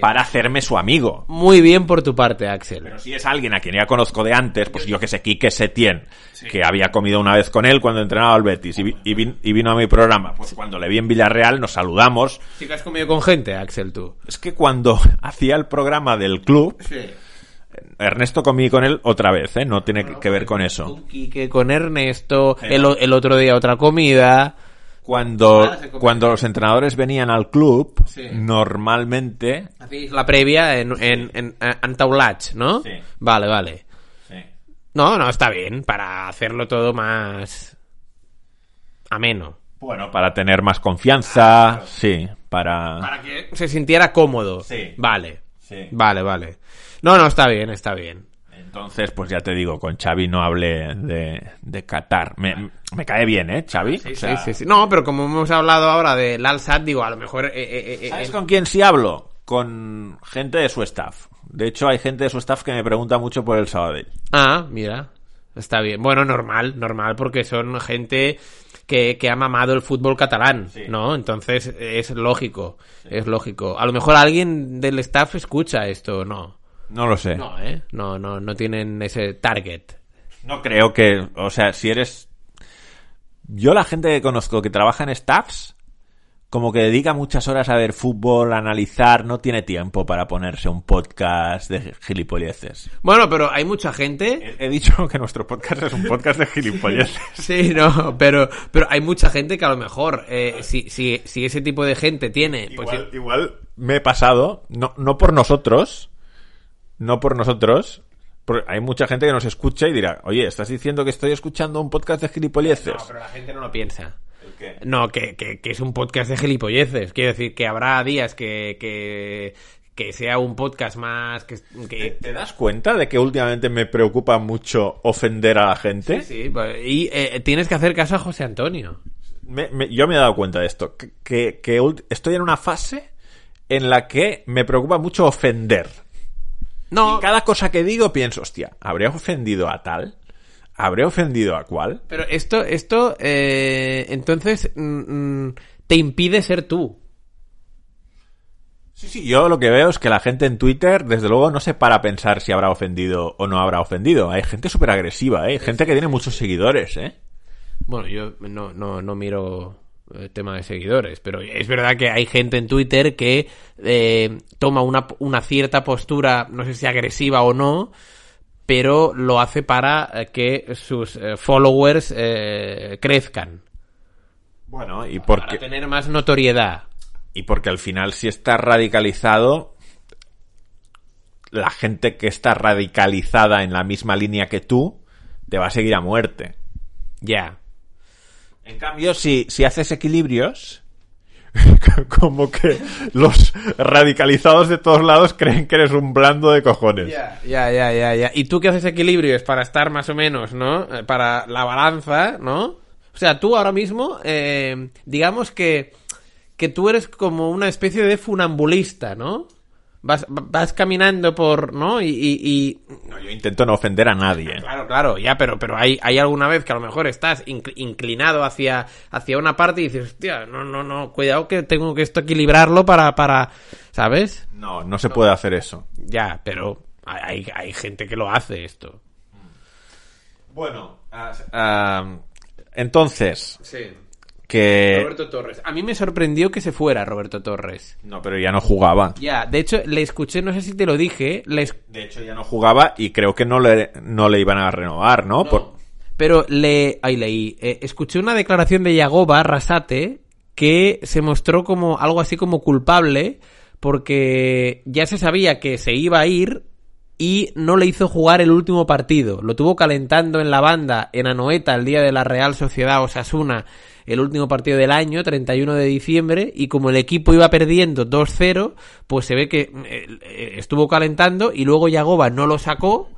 para hacerme su amigo. Muy bien por tu parte, Axel. Pero si es alguien a quien ya conozco de antes, pues yo que sé, Quique Setién, que había comido una vez con él cuando entrenaba al Betis y, vi- y vin- y vino a mi programa. Pues cuando le vi en Villarreal nos saludamos. Sí que has comido con gente, Axel, tú. Es que cuando hacía el programa del club, Ernesto comí con él otra vez, ¿eh? No tiene que ver con eso. Con Quique, con Ernesto, el, o- el otro día otra comida. Cuando, Ah, cuando los entrenadores venían al club, Sí. normalmente... La previa en, en, en, en taulach, ¿no? Sí. Vale, vale. No, no, está bien, para hacerlo todo más ameno. Bueno, para tener más confianza, sí, para... Para que se sintiera cómodo. Sí. Vale. Sí. Vale, vale. No, no, está bien, está bien. Entonces, pues ya te digo, con Xavi no hablé de, de Qatar. Me, me cae bien, ¿eh, Xavi? Sí, O sea, sí, sí. No, pero como hemos hablado ahora del Al-Sad, digo, a lo mejor... eh, eh, eh, ¿Sabes eh, con quién sí hablo? Con gente de su staff. De hecho, hay gente de su staff que me pregunta mucho por el Sabadell. Ah, mira. Está bien. Bueno, normal, normal, porque son gente que, que ha mamado el fútbol catalán, Sí. ¿no? Entonces es lógico, es lógico. A lo mejor alguien del staff escucha esto, ¿no? No lo sé. No, ¿eh? No, no, no tienen ese target. No creo que, o sea, si eres... Yo la gente que conozco que trabaja en staffs, como que dedica muchas horas a ver fútbol, a analizar, no tiene tiempo para ponerse un podcast de gilipolleces. Bueno, pero hay mucha gente... He he dicho que nuestro podcast es un podcast de gilipolleces. Sí, no, pero, pero hay mucha gente que a lo mejor, eh, si, si, si ese tipo de gente tiene... Pues, Igual, igual me he pasado, no, no por nosotros, no por nosotros, porque hay mucha gente que nos escucha y dirá, oye, ¿estás diciendo que estoy escuchando un podcast de gilipolleces? No, pero la gente no lo piensa. qué? No, que, que, que es un podcast de gilipolleces. Quiero decir que habrá días que, que, que sea un podcast más... Que, ¿Te das cuenta de que últimamente me preocupa mucho ofender a la gente? Sí, pues, y eh, tienes que hacer caso a José Antonio. Me- me- yo me he dado cuenta de esto, que, que- estoy en una fase en la que me preocupa mucho ofender. No, Y cada cosa que digo pienso, hostia, ¿habría ofendido a tal? ¿Habré ofendido a cuál? Pero esto, esto, eh, entonces, mm, mm, te impide ser tú. Sí, sí, yo lo que veo es que la gente en Twitter, desde luego, no se para a pensar si habrá ofendido o no habrá ofendido. Hay gente súper agresiva, ¿eh? Gente que tiene muchos seguidores, ¿eh? Bueno, yo no, no, no miro tema de seguidores, pero es verdad que hay gente en Twitter que eh, toma una, una cierta postura, no sé si agresiva o no, pero lo hace para eh, que sus eh, followers eh, crezcan, Bueno, y para porque, tener más notoriedad. y porque al final si está radicalizado, la gente que está radicalizada en la misma línea que tú, te va a seguir a muerte. Ya. En cambio, si, si haces equilibrios, como que los radicalizados de todos lados creen que eres un blando de cojones. Ya, ya, ya, ya, ya. ¿Y tú qué haces equilibrios para estar más o menos, no? Eh, Para la balanza, ¿no? O sea, tú ahora mismo, eh, digamos que, que tú eres como una especie de funambulista, ¿no? Vas, vas caminando por, ¿no? Y, y, y- No, yo intento no ofender a nadie. Claro, claro, ya, pero, pero hay, hay alguna vez que a lo mejor estás incl- inclinado hacia, hacia una parte y dices, hostia, no, no, no, cuidado que tengo que esto equilibrarlo para, para, ¿sabes? No, no se puede hacer eso. Ya, pero hay, hay- hay gente que lo hace esto. Bueno, entonces, Sí. Que... Roberto Torres. A mí me sorprendió que se fuera Roberto Torres. No, pero ya no jugaba. Ya, de hecho, le escuché, no sé si te lo dije, le es- De hecho, ya no jugaba y creo que no le, no le iban a renovar, ¿no? Por- pero le... Ahí leí. eh, escuché una declaración de Yagoba Rasate que se mostró como algo así como culpable porque ya se sabía que se iba a ir y no le hizo jugar el último partido. Lo tuvo calentando en la banda en Anoeta el día de la Real Sociedad Osasuna, el último partido del año, 31 de diciembre, y como el equipo iba perdiendo 2-0, pues se ve que eh, eh, estuvo calentando y luego Yagoba no lo sacó.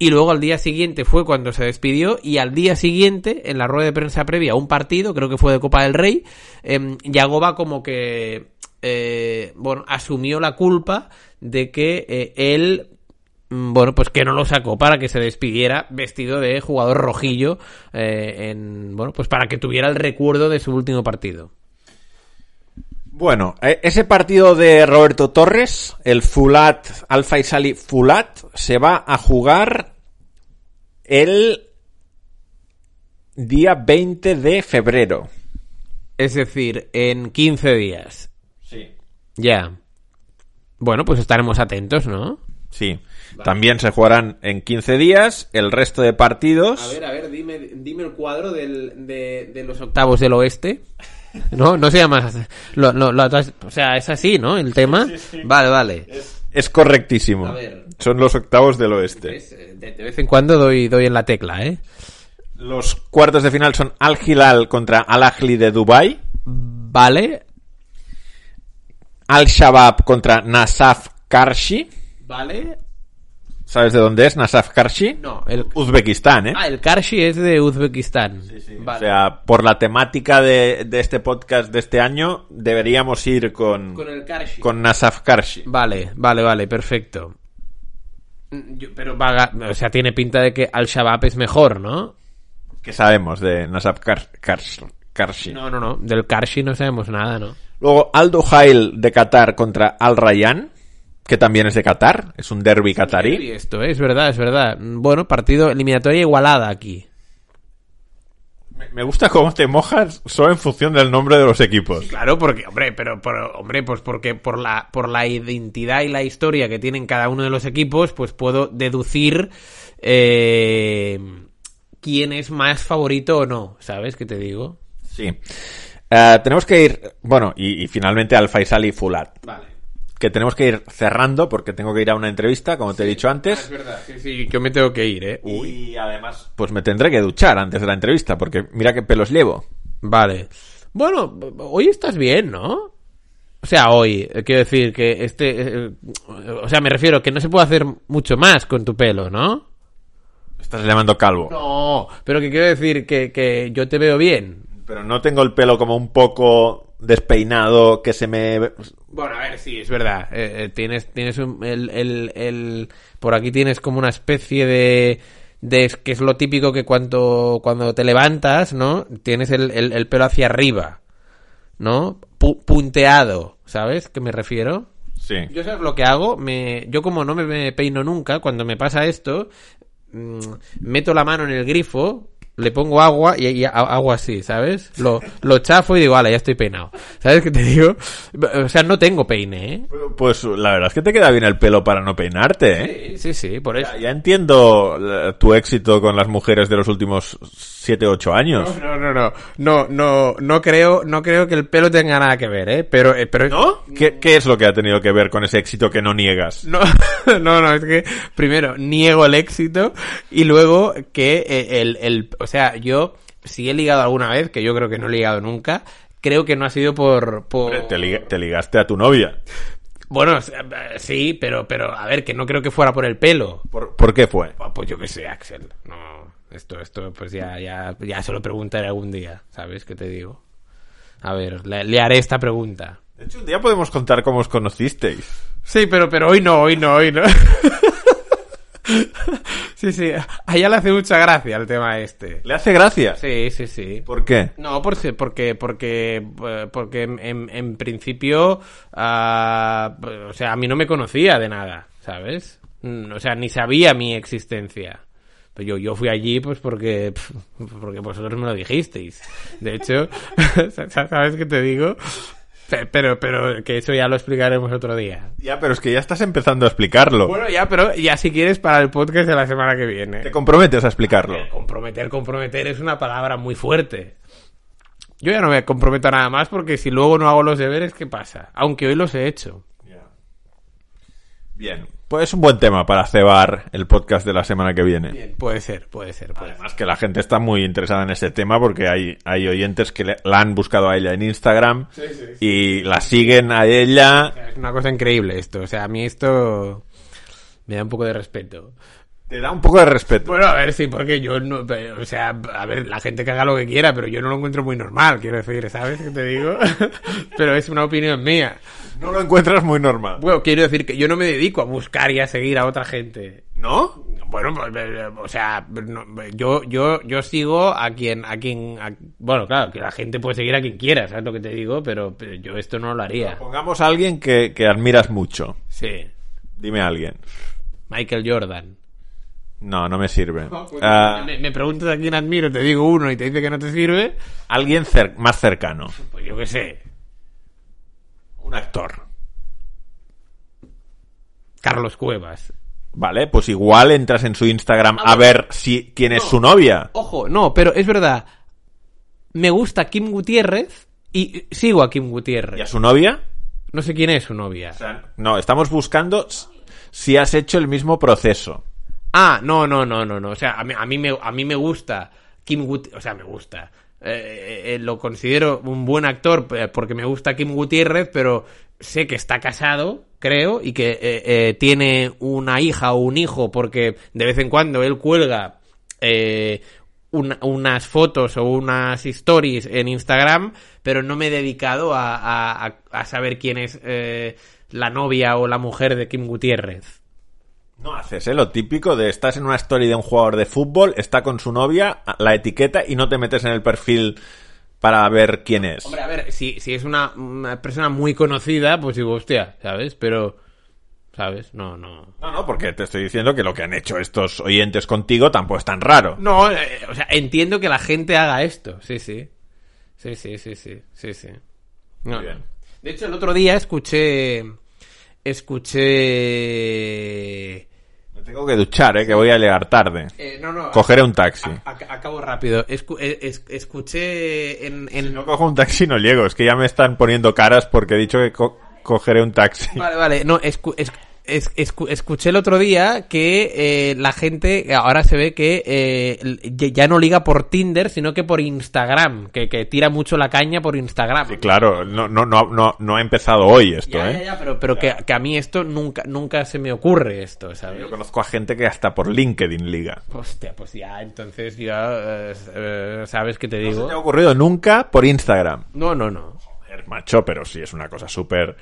Y luego al día siguiente fue cuando se despidió y al día siguiente, en la rueda de prensa previa a un partido, creo que fue de Copa del Rey, eh, Yagoba como que, eh, bueno, asumió la culpa de que eh, él bueno, pues que no lo sacó para que se despidiera vestido de jugador rojillo, eh, en, bueno, pues para que tuviera el recuerdo de su último partido. Bueno, e- ese partido de Roberto Torres, el Fulat, Al Faisali Fulat, se va a jugar el día 20 de febrero. Es decir, en 15 días. Sí. Ya. Bueno, pues estaremos atentos, ¿no? Sí. También se jugarán en 15 días el resto de partidos. A ver, a ver, dime, dime el cuadro del- de, de los octavos del oeste. No, no se llama. Lo, lo- lo- o sea, es así, ¿no? El tema. Vale, vale. Es correctísimo. A ver. Son los octavos del oeste. Eh, De, de vez en cuando doy, doy en la tecla, ¿eh? Los cuartos de final son Al Hilal contra Al Ahly de Dubai, Vale. Al Shabab contra Nasaf Karshi. Vale. ¿Sabes de dónde es Nasaf Karshi? No, el. Uzbekistán, ¿eh? Ah, el Karshi es de Uzbekistán. O Vale. sea, por la temática de, de este podcast de este año, deberíamos ir con, Con el Karshi. con Nasaf Karshi. Vale, vale, vale, perfecto. Yo- pero vaga, o sea, tiene pinta de que Al-Shabaab es mejor, ¿no? ¿Qué sabemos de Nasaf Kar- Karsh- Karshi? No, no, no. Del Karshi no sabemos nada, ¿no? Luego, Al Duhail de Qatar contra Al Rayyan, que también es de Qatar, es un derby Y qatarí. esto, ¿eh? es verdad, es verdad. Bueno, partido eliminatoria igualada aquí. Me- gusta cómo te mojas solo en función del nombre de los equipos. Claro, porque, hombre, pero, pero, hombre, pues porque por la, por la identidad y la historia que tienen cada uno de los equipos, pues puedo deducir eh, quién es más favorito o no, ¿sabes qué te digo? Sí. Eh, tenemos que ir, bueno, y, y finalmente al Faisal y Fulat, Vale. Que tenemos que ir cerrando porque tengo que ir a una entrevista, como te he dicho antes. verdad, sí, sí, yo me tengo que ir, ¿eh? Y además, pues me tendré que duchar antes de la entrevista, porque mira qué pelos llevo. Vale. Bueno, hoy estás bien, ¿no? O sea, hoy, eh, quiero decir que este... eh, o sea, me refiero que no se puede hacer mucho más con tu pelo, ¿no? Estás llamando calvo. No, pero que quiero decir que, que yo te veo bien. Pero no tengo el pelo como un poco despeinado, que se me... Bueno, a ver, sí, es verdad. Eh, eh, tienes tienes un- el, el, el- Por aquí tienes como una especie de... de que es lo típico que cuando, cuando te levantas, ¿no? Tienes el, el, el pelo hacia arriba, ¿no? Pu- punteado, ¿sabes? ¿Qué me refiero? Sí. Yo sabes lo que hago, me, yo como no me, me peino nunca, cuando me pasa esto, mm, meto la mano en el grifo, le pongo agua y, y hago así, ¿sabes? Lo, lo chafo y digo, ala, ya estoy peinado. ¿Sabes qué te digo? O sea, no tengo peine, ¿eh? Pues la verdad es que te queda bien el pelo para no peinarte, ¿eh? Sí, sí, sí, por eso. Ya, ya entiendo eh, tu éxito con las mujeres de los últimos 7, 8 años. No, no, no, no, no, no creo, no creo que el pelo tenga nada que ver, ¿eh? Pero, eh, pero ¿No? ¿Qué, qué es lo que ha tenido que ver con ese éxito que no niegas? No, no, no, es que primero niego el éxito y luego que eh, el, el, o sea, yo si he ligado alguna vez, que yo creo que no he ligado nunca, creo que no ha sido por, por... Te ligaste a tu novia. Bueno, eh, sí, pero, pero a ver, que no creo que fuera por el pelo. ¿Por, por qué fue? Ah, Pues yo qué sé, Axel. No, esto, esto, pues ya, ya, ya se lo preguntaré algún día, ¿sabes qué te digo? A ver, le, le haré esta pregunta. De hecho, un día podemos contar cómo os conocisteis. Sí, pero, pero hoy no, hoy no, hoy no. sí, sí, a ella le hace mucha gracia el tema este. ¿Le hace gracia? Sí, sí, sí. ¿Por qué? No, por si- porque, porque, eh, porque en, principio, ah, o sea, a mí no me conocía de nada, ¿sabes? Mm, O sea, ni sabía mi existencia. Pero yo, yo fui allí pues porque, porque vosotros me lo dijisteis. De hecho, ¿sabes qué te digo? Pe- Pero, pero que eso ya lo explicaremos otro día. Ya, pero es que ya estás empezando a explicarlo. Bueno, ya, pero ya si quieres para el podcast de la semana que viene. Te comprometes a explicarlo. Comprometer, comprometer es una palabra muy fuerte. Yo ya no me comprometo a nada más porque si luego no hago los deberes, ¿qué pasa? Aunque hoy los he hecho. Bien. Pues es un buen tema para cebar el podcast de la semana que viene. Bien, puede ser, puede ser. Puede ser. Además que la gente está muy interesada en ese tema porque hay, hay oyentes que le- la han buscado a ella en Instagram y la siguen a ella. Es una cosa increíble esto. O sea, a mí esto me da un poco de respeto. Te da un poco de respeto. Bueno, a ver, sí, porque yo no... O sea, a ver, la gente que haga lo que quiera, pero yo no lo encuentro muy normal, quiero decir, ¿sabes qué te digo? pero es una opinión mía. No lo encuentras muy normal. Bueno, quiero decir que yo no me dedico a buscar y a seguir a otra gente. ¿No? Bueno, pues, eh, o sea, yo, yo, yo sigo a quien, a quien, a- bueno, claro, que la gente puede seguir a quien quiera, ¿sabes lo que te digo? Pero, pero yo esto no lo haría. Pongamos a alguien que, que admiras mucho. Sí. Dime a alguien. Michael Jordan. No, no me sirve. Ah, me, me preguntas a quién admiro, te digo uno y te dice que no te sirve, alguien cer- más cercano. pues yo qué sé. Un actor. Carlos Cuevas. Vale, pues igual entras en su Instagram a ver si quién es su novia. Ojo, no, pero es verdad. Me gusta Kim Gutiérrez y sigo a Kim ¿Y a Gutiérrez. su novia? No sé quién es su novia. No, estamos buscando si has hecho el mismo proceso. Ah, no, no, no, no, no. O sea, a mí, a me, a mí me gusta Kim Gutiérrez. O sea, me gusta. Eh, eh, lo considero un buen actor eh, porque me gusta Kim Gutiérrez, pero sé que está casado, creo, y que eh, eh, tiene una hija o un hijo porque de vez en cuando él cuelga eh, una- unas fotos o unas stories en Instagram, pero no me he dedicado a, a- a- saber quién es eh, la novia o la mujer de Kim Gutiérrez. No haces, ¿eh? Lo típico de estás en una story de un jugador de fútbol, está con su novia, la etiqueta y no te metes en el perfil para ver quién es. Hombre, a ver, si, si es una, una persona muy conocida, pues digo, hostia, ¿sabes? Pero, ¿sabes? No, no. No, no, porque te estoy diciendo que lo que han hecho estos oyentes contigo tampoco es tan raro. No, eh, o sea, entiendo que la gente haga esto, sí, sí. Sí, sí, sí, sí, sí, sí. No, Muy bien. De hecho, el otro día escuché... Escuché... Tengo que duchar, ¿eh? Que voy a llegar tarde. Eh, no, no. Cogeré un taxi. a- a- acabo rápido. Escu- eh, es- escuché en... en- Si no cojo un taxi no llego. Es que ya me están poniendo caras porque he dicho que co- cogeré un taxi. Vale, vale. No, escu- es- es- escu- escuché el otro día que eh, la gente ahora se ve que eh, ya- no liga por Tinder, sino que por Instagram. Que, que tira mucho la caña por Instagram. Sí, claro, no, no, no, no, no ha empezado hoy esto, Ya, ¿eh? ya, ya, pero, pero que, que a mí esto nunca, nunca se me ocurre esto, ¿sabes? Yo conozco a gente que hasta por LinkedIn liga. Hostia, pues ya, entonces ya, eh, ¿sabes qué te No digo? te ha ocurrido nunca por Instagram. No, no, no. Joder, macho, pero sí es una cosa súper...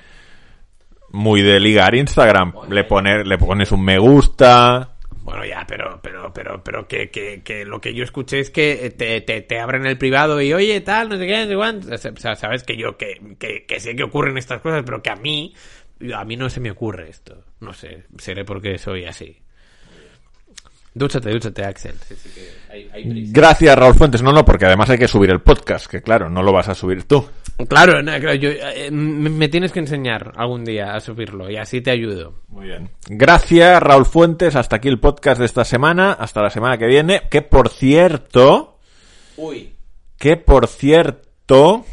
Muy de ligar Instagram. Le, poner, le pones un me gusta... Bueno, ya, pero, pero, pero, pero que, que, que lo que yo escuché es que te, te, te abren el privado y oye, tal, no sé qué, no sé cuánto. O sea, sabes que yo, que, que, que sé que ocurren estas cosas, pero que a mí, a mí no se me ocurre esto. No sé, seré porque soy así. Dúchate, dúchate, Axel. Sí, sí, que hay, hay prisa. Gracias, Raúl Fuentes. No, no, porque además hay que subir el podcast, que claro, no lo vas a subir tú. Claro, no, claro, yo, eh, me, me tienes que enseñar algún día a subirlo y así te ayudo. Muy bien. Gracias, Raúl Fuentes. Hasta aquí el podcast de esta semana. Hasta la semana que viene. Que por cierto, Uy. que por cierto,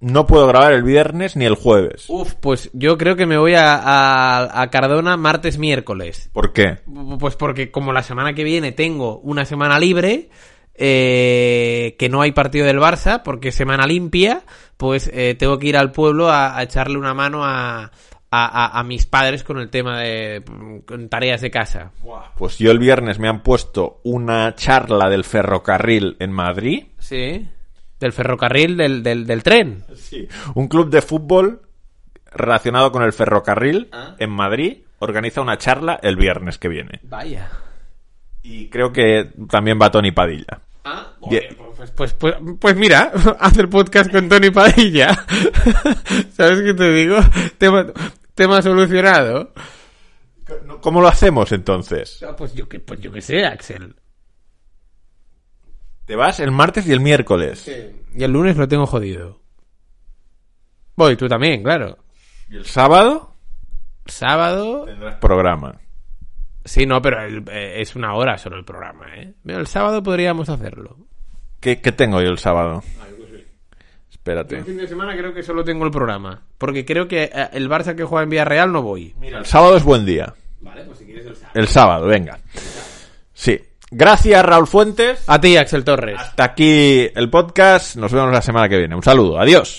no puedo grabar el viernes ni el jueves. Uf, pues yo creo que me voy a, a, a Cardona martes, miércoles. ¿Por qué? Pues porque como la semana que viene tengo una semana libre, eh, que no hay partido del Barça, porque semana limpia, pues eh, tengo que ir al pueblo a, a echarle una mano a, a, a- a mis padres con el tema de con tareas de casa. Pues yo el viernes me han puesto una charla del ferrocarril en Madrid. Sí. Del ferrocarril, del, del, del tren. Sí. Un club de fútbol relacionado con el ferrocarril en Madrid organiza una charla el viernes que viene. Vaya. Y creo que también va Tony Padilla. Ah, pues, pues, pues, pues mira, haz el podcast con Tony Padilla. ¿Sabes qué te digo? Tema, tema solucionado. ¿Cómo lo hacemos entonces? Ah, Pues yo que, pues yo que sé, Axel. Te vas el martes y el miércoles. Y el lunes lo tengo jodido. Voy, tú también, claro. ¿Y el sábado? Sábado. Tendrás programa. Sí, no, pero el- eh, es una hora solo el programa, ¿eh? Mira, el sábado podríamos hacerlo. ¿Qué, qué tengo yo el sábado? Espérate. El fin de semana creo que solo tengo el programa. Porque creo que eh, el Barça que juega en Villarreal no voy. Mira, el sábado es buen día. Vale, pues si quieres el sábado. El sábado, venga. Sí. Gracias, Raúl Fuentes. A ti, Axel Torres. Hasta aquí el podcast. Nos vemos la semana que viene. Un saludo. Adiós.